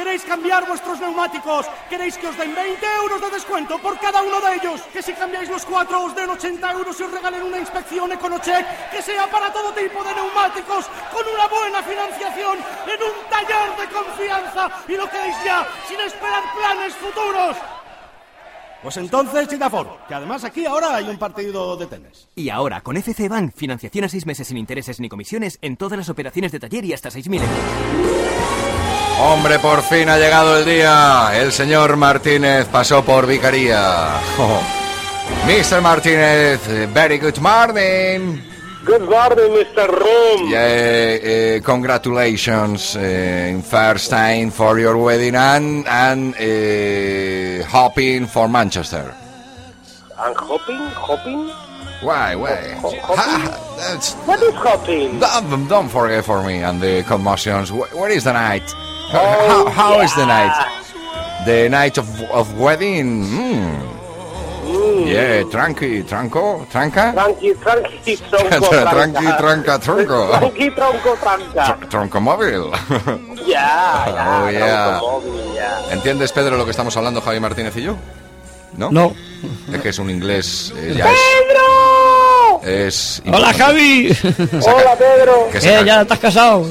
¿Queréis cambiar vuestros neumáticos? ¿Queréis que os den 20 euros de descuento por cada uno de ellos? ¿Que si cambiáis los cuatro os den 80 euros y os regalen una inspección EconoCheck? ¿Que sea para todo tipo de neumáticos con una buena financiación en un taller de confianza? ¿Y lo queréis ya sin esperar planes futuros? Pues entonces, Chitafor, que además aquí ahora hay un partido de tenis. Y ahora, con FC Bank, financiación a seis meses sin intereses ni comisiones en todas las operaciones de taller y hasta 6.000 euros. Hombre, por fin ha llegado el día. El señor Martínez pasó por vicaría. Oh. Mr. Martínez, very good morning. Good morning, Mr. Room. Yeah, eh, congratulations in first time for your wedding and, and eh, hopping for Manchester. And hopping? Hopping? Why, why? Ho- hopping? What is hopping? don't, don't forget for me and the commotions. Where is the night? Oh, how how is the yeah. night? The night of, of wedding? Mm. Yeah, tranqui, tranco, tranca? Tranqui, tranqui, tronco, tranqui, tranca, tronco. Tranqui, tronco, tranca. Tronco móvil. Ya, ya, Oh, yeah. tronco móvil, ya. ¿Entiendes, Pedro, lo que estamos hablando, Javi Martínez y yo? ¿No? No. Es que es un inglés. eh, ya. ¡Pedro! es Hola, Javi. Hola, Pedro. Que ca- ¿Ya estás casado?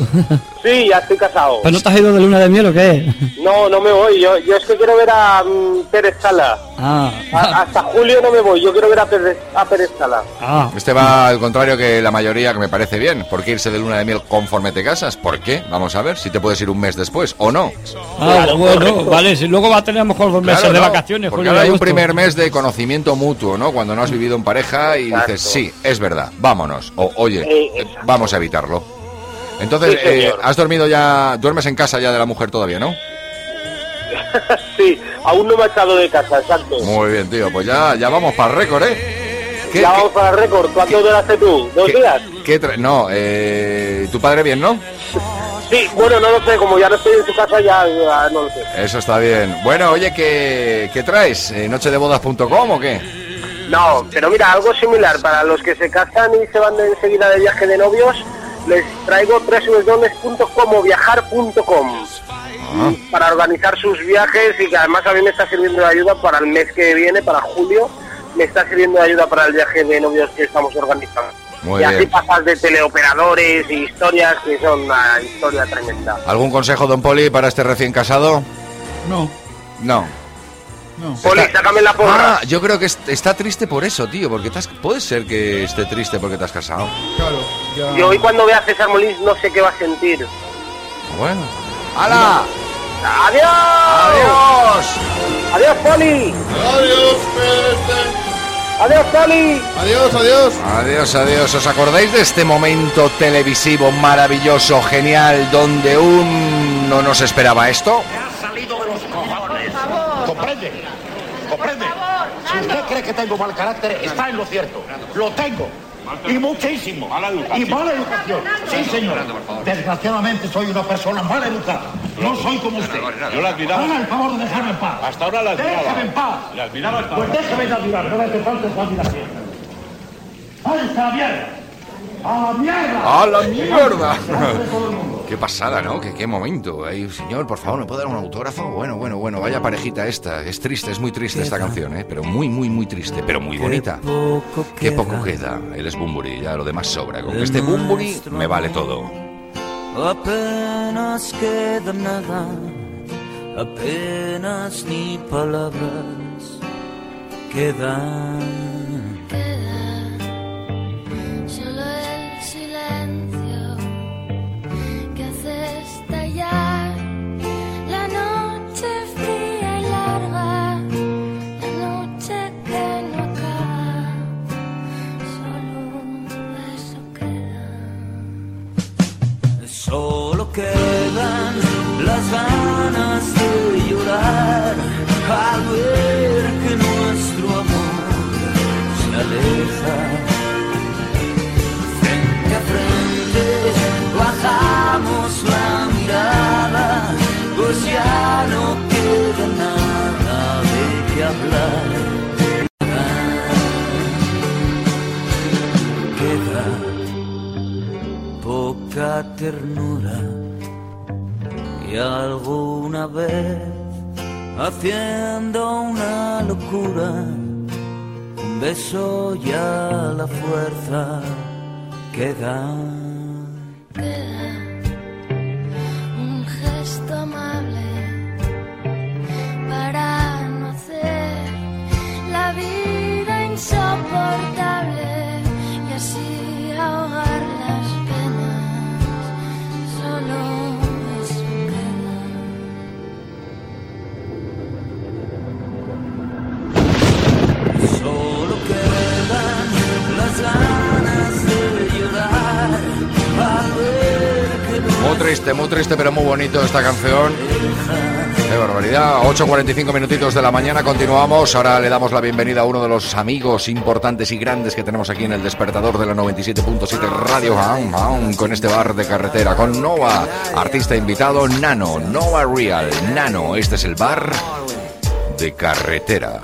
Sí, ya estoy casado. ¿Pues no te has ido de luna de miel o qué? No, no me voy. Yo, yo es que quiero ver a mm, Pérez Sala. Ah, A- hasta julio no me voy. Yo quiero ver a Pérez, a Pérez Sala. ah. Este va al contrario que la mayoría, que me parece bien. ¿Por qué irse de luna de miel conforme te casas? ¿Por qué? Vamos a ver si te puedes ir un mes después o no. Ah, bueno, vale, si luego va a tener a lo mejor dos meses Claro, de ¿no? vacaciones. Porque ahora hay un primer mes de conocimiento mutuo, ¿no? Cuando no has vivido en pareja y dices, sí, es verdad, vámonos. O, oye, Eh, vamos a evitarlo. Entonces, Sí, eh. ¿has dormido ya, duermes en casa ya de la mujer todavía, no? sí, aún no me ha echado de casa, exacto. Muy bien, tío, pues ya, ya vamos para el récord, ¿eh? ¿Qué- ya vamos para el récord. ¿Cuánto duraste tú? ¿Dos días? qué tra- no, eh, tu padre bien, ¿no? Sí, bueno, no lo sé. Como ya no estoy en su casa, ya, ya no lo sé. Eso está bien. Bueno, oye, ¿qué, qué traes? Eh, ¿Nochedebodas.com o qué? No, pero mira, algo similar. Para los que se casan y se van de enseguida de viaje de novios, les traigo www.comoviajar.com Ah. para organizar sus viajes y que además a mí me está sirviendo de ayuda para el mes que viene, para julio, me está sirviendo de ayuda para el viaje de novios que estamos organizando. Muy y así pasas de teleoperadores y historias que son una historia tremenda. ¿Algún consejo, don Poli, para este recién casado? No, No. No. Poli, sácame la porra. Ah, yo creo que est- está triste por eso, tío, porque te has- puede ser que esté triste porque te has casado. Claro, ya. Y hoy cuando vea a César Molins no sé qué va a sentir. Bueno. ¡Hala! ¡Adiós! ¡Adiós! ¡Adiós, Poli! Adiós, Pérez. ¡Adiós, Poli! Adiós, adiós. Adiós, adiós. ¿Os acordáis de este momento televisivo maravilloso, genial, donde uno no se esperaba esto? ¿Comprende? ¿Comprende? Si usted cree que tengo mal carácter, está en lo cierto. Lo tengo. Y muchísimo. Y mala educación. Sí, señor. Desgraciadamente soy una persona mal educada. No soy como usted. Yo la admiraba. Haga el favor de dejarme en paz. Hasta ahora la admiraba. Déjeme en paz. La admiraba hasta Pues ahora. de admirar. No me hace falta su admiración. ¡Váyase a la mierda! ¡A la mierda! ¡A la mierda! Qué pasada, ¿no? Qué, qué momento. Ay, señor, por favor, ¿me puede dar un autógrafo? Bueno, bueno, bueno, vaya parejita esta. Es triste, es muy triste esta canción, ¿eh? Pero muy, muy, muy triste, pero muy bonita. Qué poco queda. Él es Bumburi, ya lo demás sobra. Con que este Bumburi me vale todo. Apenas queda nada, apenas ni palabras quedan. Solo quedan las ganas de llorar al ver que nuestro amor se aleja. Y alguna vez haciendo una locura, un beso ya la fuerza queda. un gesto amable para no hacer la vida insoportable triste, muy triste, pero muy bonito esta canción. Qué barbaridad. 8.45 minutitos de la mañana, continuamos. Ahora le damos la bienvenida a uno de los amigos importantes y grandes que tenemos aquí en el despertador de la 97.7 Radio con este bar de carretera, con Nova, artista invitado, Nano, Nova Real, Nano. Este es el bar de carretera.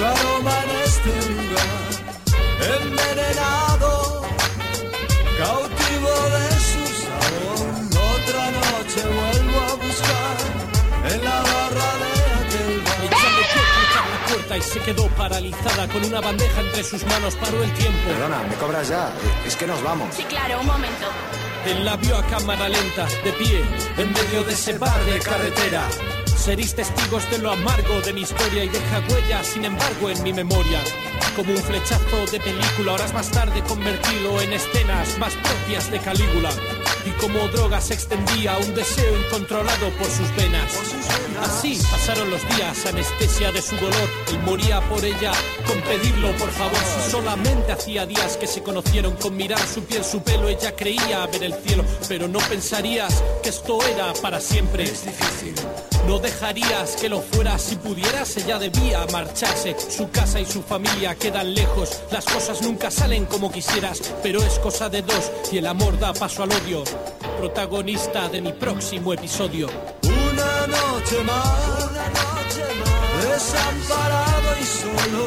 Su aroma en este lugar, envenenado, cautivo de su sabor. Otra noche vuelvo a buscar en la barra de aquel bar. Echando puerta a la puerta y se quedó paralizada con una bandeja entre sus manos. Paró el tiempo. Perdona, me cobras ya. Es que nos vamos. Sí, claro, un momento. Él la vio a cámara lenta, de pie, en medio de ese bar de carretera. Seréis testigos de lo amargo de mi historia y deja huella, sin embargo, en mi memoria. Como un flechazo de película, horas más tarde convertido en escenas más propias de Calígula. Y como droga se extendía un deseo incontrolado por sus venas. Así pasaron los días, anestesia de su dolor. Él moría por ella, con pedirlo por favor. Solamente hacía días que se conocieron, con mirar su piel, su pelo, ella creía ver el cielo. Pero no pensarías que esto era para siempre. Es difícil. Dejarías que lo fuera si pudieras, ella debía marcharse. Su casa y su familia quedan lejos. Las cosas nunca salen como quisieras, pero es cosa de dos y el amor da paso al odio. Protagonista de mi próximo episodio. Una noche más, y solo.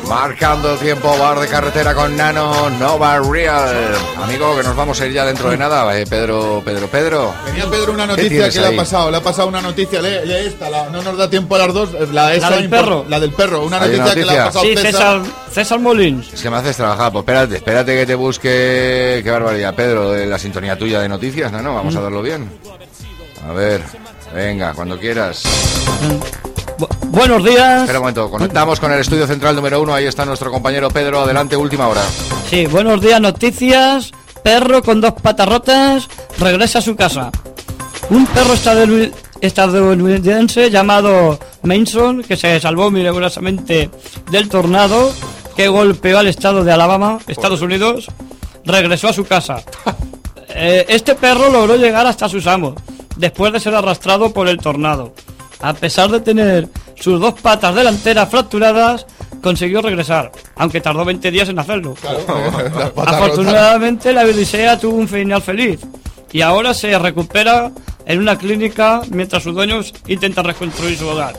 Marcando el tiempo, bar de carretera con Nano, Nova Real. Amigo, que nos vamos a ir ya dentro de nada. eh, Pedro, Pedro, Pedro. Tenía Pedro una ¿Qué noticia que le ha pasado, le ha pasado una noticia, lee, lee esta, la- no nos da tiempo a las dos, eh, la, esa del impor- perro. La del perro, una noticia, una que le ha pasado Sí, César. César, Molins. Es que me haces trabajar. Pues espérate, espérate que te busque. Qué barbaridad, Pedro, de la sintonía tuya de noticias, ¿no? no vamos a darlo bien. A ver, venga, cuando quieras. Buenos días. Espera un momento, conectamos con el estudio central número uno. Ahí está nuestro compañero Pedro. Adelante, última hora. Sí, buenos días, noticias. Perro con dos patas rotas regresa a su casa. Un perro estadouni- estadounidense llamado Manson, que se salvó milagrosamente del tornado que golpeó al estado de Alabama, Estados Unidos, regresó a su casa. Eh, este perro logró llegar hasta sus amos, después de ser arrastrado por el tornado. A pesar de tener sus dos patas delanteras fracturadas, consiguió regresar, aunque tardó 20 días en hacerlo. Afortunadamente la Odisea tuvo un final feliz y ahora se recupera en una clínica mientras sus dueños intentan reconstruir su hogar.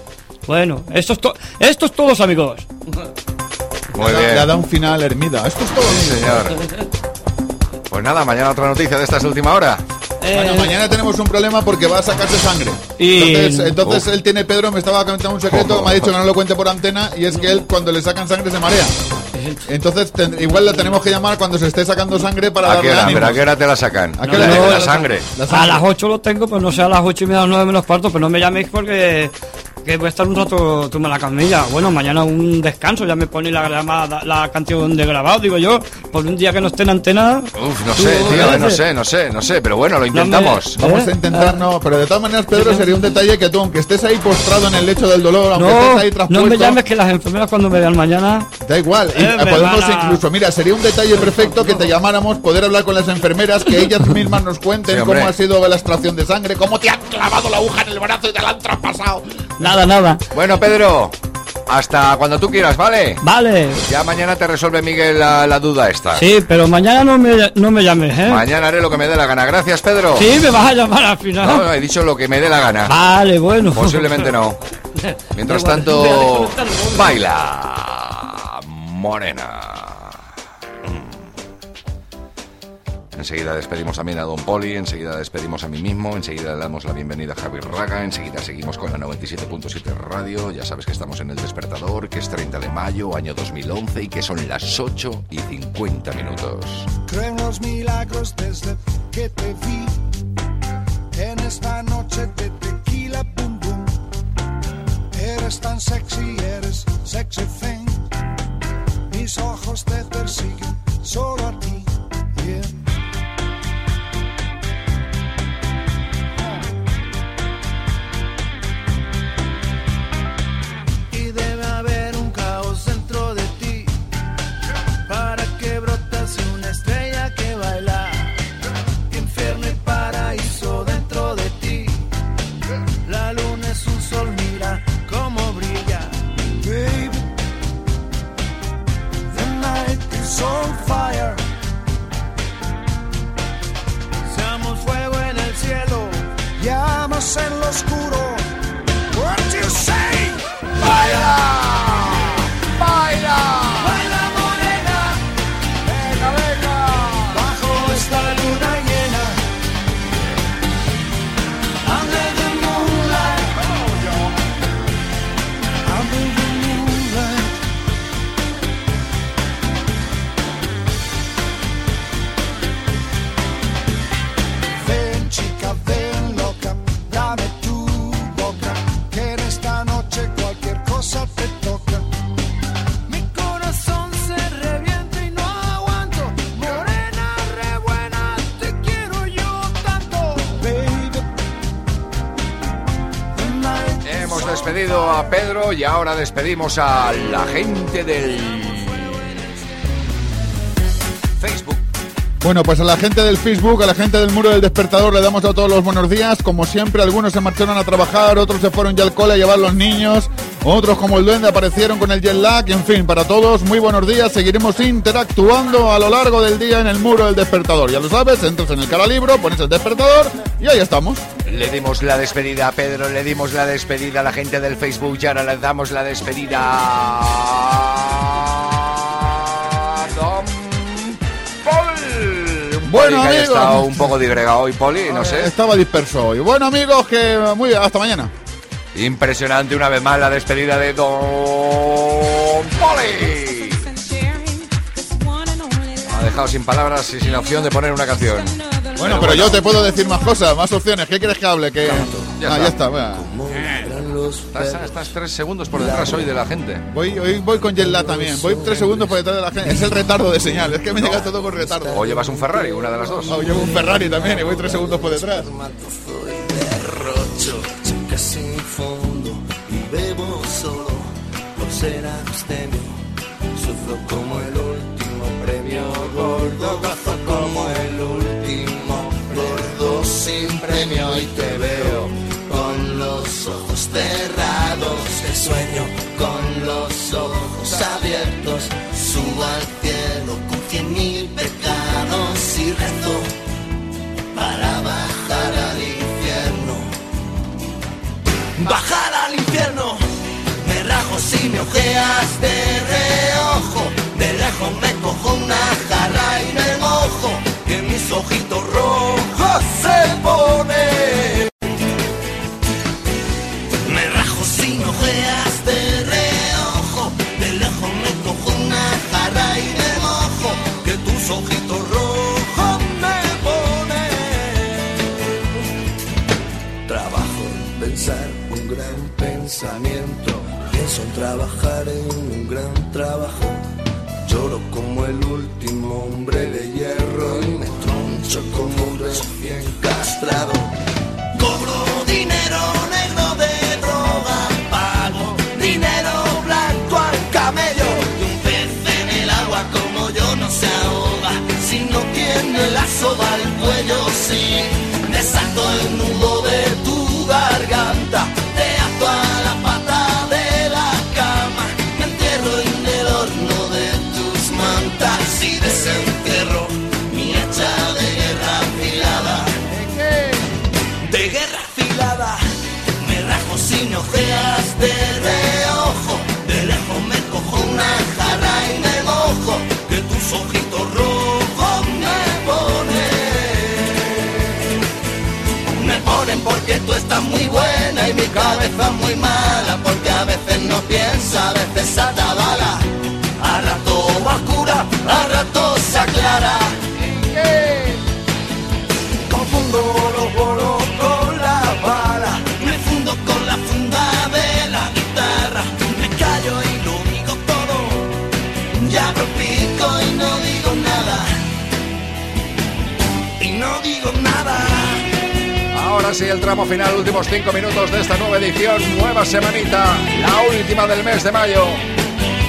Bueno, esto es, to- esto es todo, amigos. Muy Le bien. Le ha dado un final Hermida. Esto es todo, Sí, señor. Pues nada, mañana otra noticia de esta es última hora. Bueno, mañana tenemos un problema porque va a sacarse sangre. Y- Entonces, entonces Uf. él tiene, Pedro me estaba comentando un secreto, me ha dicho que no lo cuente por antena y es que él cuando le sacan sangre se marea. Entonces ten- igual la tenemos que llamar cuando se esté sacando sangre para ¿A qué darle hora? ¿Pero a qué hora te la sacan? ¿A qué hora te la la sangre. La A las 8 lo tengo, pues no sé, a las 8 y media, 9 menos cuarto, pero no me llaméis porque que voy a estar un rato tú la camilla. Bueno, mañana un descanso, ya me pone la, llamada, la canción de grabado, digo yo, por un día que no esté en antena. Uf, no tú, sé, tío, ¿qué no sé, no sé, no sé, pero bueno, lo me- intentamos. Vamos ¿Eh? a intentar, no, pero de todas maneras, Pedro, sería un detalle que tú, aunque estés ahí postrado en el lecho del dolor, aunque No, estés ahí no traspuesto, me llames que las enfermeras cuando me vean mañana. Da igual, y, Eh, eh, podemos van a- incluso, mira, sería un detalle perfecto que te llamáramos, poder hablar con las enfermeras, que ellas mismas nos cuenten Sí, cómo ha sido la extracción de sangre, cómo te han clavado la aguja en el brazo y te la han traspasado. Nada, nada. Bueno, Pedro, hasta cuando tú quieras, ¿vale? Vale. Ya mañana te resuelve Miguel la, la duda esta. Sí, pero mañana no me, no me llames, ¿eh? Mañana haré lo que me dé la gana. Gracias, Pedro. Sí, me vas a llamar al final. No, no, he dicho lo que me dé la gana. Vale, bueno. Posiblemente no. Mientras tanto, baila, morena. Enseguida despedimos también a Don Poli, enseguida despedimos a mí mismo, enseguida le damos la bienvenida a Javier Raga, enseguida seguimos con la 97.7 Radio, ya sabes que estamos en el despertador, que es 30 de mayo, año 2011 y que son las 8 y 50 minutos. Creo en los milagros desde que te vi en esta noche de tequila pum pum. Eres tan sexy, eres sexy thing. Mis ojos te persiguen solo a ti. yeah. Fire. Seamos fuego en el cielo, llamas en lo oscuro. What do you say? Baila, despedido a Pedro y ahora despedimos a la gente del Facebook. Bueno, pues a la gente del Facebook, a la gente del muro del despertador le damos a todos los buenos días. Como siempre, algunos se marcharon a trabajar, otros se fueron ya al cole a llevar los niños, otros como el duende aparecieron con el jet lag. En fin, para todos, muy buenos días. Seguiremos interactuando a lo largo del día en el muro del despertador. Ya lo sabes, entras en el cara libro, pones el despertador y ahí estamos. Le dimos la despedida a Pedro, le dimos la despedida a la gente del Facebook y ahora le damos la despedida a Don Paul. Bueno, Poli, amigos. estado un poco digregado hoy, Poli, no sé. Estaba disperso hoy. Bueno, amigos, que muy bien, hasta mañana. Impresionante una vez más la despedida de Don Poli. Ha dejado sin palabras y sin opción de poner una canción. Bueno, pero yo te puedo decir más cosas, más opciones. ¿Qué quieres que hable? Que... Ya ah, está. ya está. venga. Estás, estás tres segundos por detrás hoy de la gente. Voy, hoy voy con jet lag también. Voy tres segundos por detrás de la gente. Es el retardo de señal. Es que me llega todo con retardo. O llevas un Ferrari, una de las dos. O llevo un Ferrari también y voy tres segundos por detrás. derrocho, cheque sin fondo y bebo solo por ser abstemio. Sufro como el último premio gordo, sin premio y te veo con los ojos cerrados. Te sueño con los ojos abiertos. Subo al cielo con cien mil pecados y rezo para bajar al infierno. Bajar al infierno, me rajo si me ojeas de reojo. De lejos me cojo una jarra y me mojo. Que mis ojitos rojos se ponen. Me rajo si me ojeas de reojo. De lejos me cojo una jarra y me mojo. Que tus ojitos rojos me ponen. Trabajo en pensar un gran pensamiento. Pienso en trabajar en un gran trabajo. Lloro como el último hombre de hierro un recién castrado. Sin ojeas de reojo, de lejos me cojo una jarra y me mojo, que tus ojitos rojos me ponen. Me ponen porque tú estás muy buena y mi cabeza muy mala, porque a veces no piensa, a veces atabala. A rato oscura, a rato se aclara. Ahora sí, el tramo final, últimos cinco minutos de esta nueva edición, nueva semanita, la última del mes de mayo.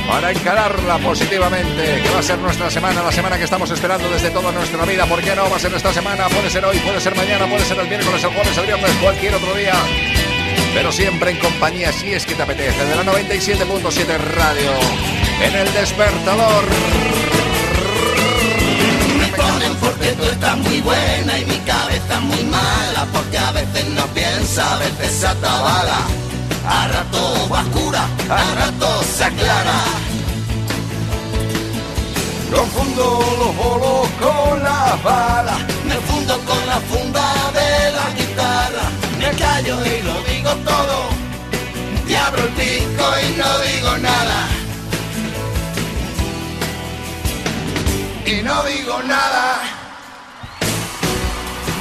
Para encararla positivamente, que va a ser nuestra semana, la semana que estamos esperando desde toda nuestra vida. ¿Por qué no? Va a ser esta semana, puede ser hoy, puede ser mañana, puede ser el miércoles, el jueves, el viernes, cualquier otro día. Pero siempre en compañía, si es que te apetece, de la 97.7 Radio, en el despertador. Que tú estás muy buena y mi cabeza muy mala, porque a veces no piensa, a veces se atabala. A rato va oscura, a rato se aclara. Confundo los bolos con las balas, me fundo con la funda de la guitarra, me callo y lo digo todo, y abro el pico y no digo nada. Y no digo nada.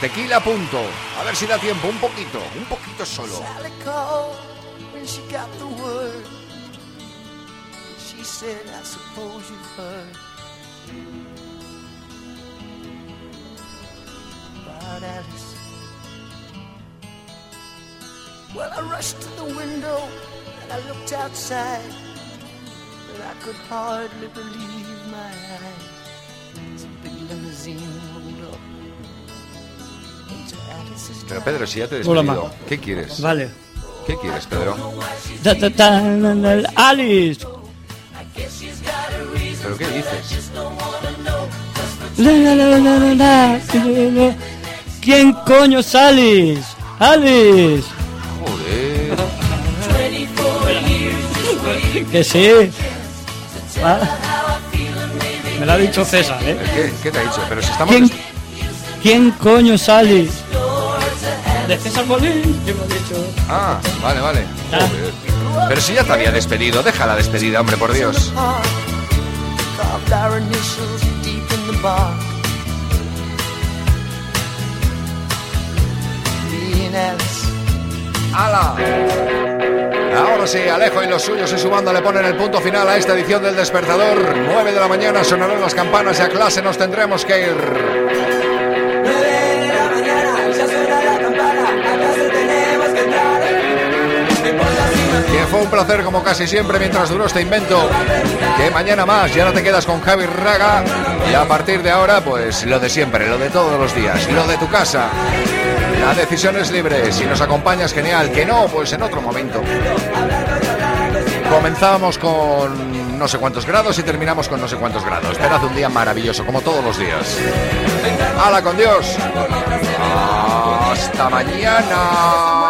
Tequila punto. A ver si da tiempo, un poquito, un poquito solo. Well, I rushed to the window and I looked outside, but I could hardly believe my eyes. As a big limousine Pero Pedro, si ya te he despedido. ¿qué quieres? Vale. ¿Qué quieres, Pedro? Alice. ¿Pero qué dices? La, la, la, la, la, la, la, la. ¿Quién coño es Alice? Alice. Joder. Que sí. Ah. Me lo ha dicho César, ¿eh? ¿Qué, qué te ha dicho? Pero si estamos... ¿Quién, ¿Quién coño es Alice? De César Molín, que ha dicho. Ah, vale, vale. Joder. Pero si ya te había despedido, deja la despedida, hombre, por Dios. ¡Hala! Ahora sí, Alejo y los suyos y su banda le ponen el punto final a esta edición del Despertador. 9 de la mañana sonarán las campanas y a clase nos tendremos que ir. Fue un placer como casi siempre mientras duró este invento. Que mañana más, ya no te quedas con Javi Raga. Y a partir de ahora, pues lo de siempre, lo de todos los días, lo de tu casa. La decisión es libre. Si nos acompañas, genial. Que no, pues en otro momento. Comenzamos con no sé cuántos grados y terminamos con no sé cuántos grados. Esperad un día maravilloso, como todos los días. ¡Hala con Dios! ¡Hasta mañana!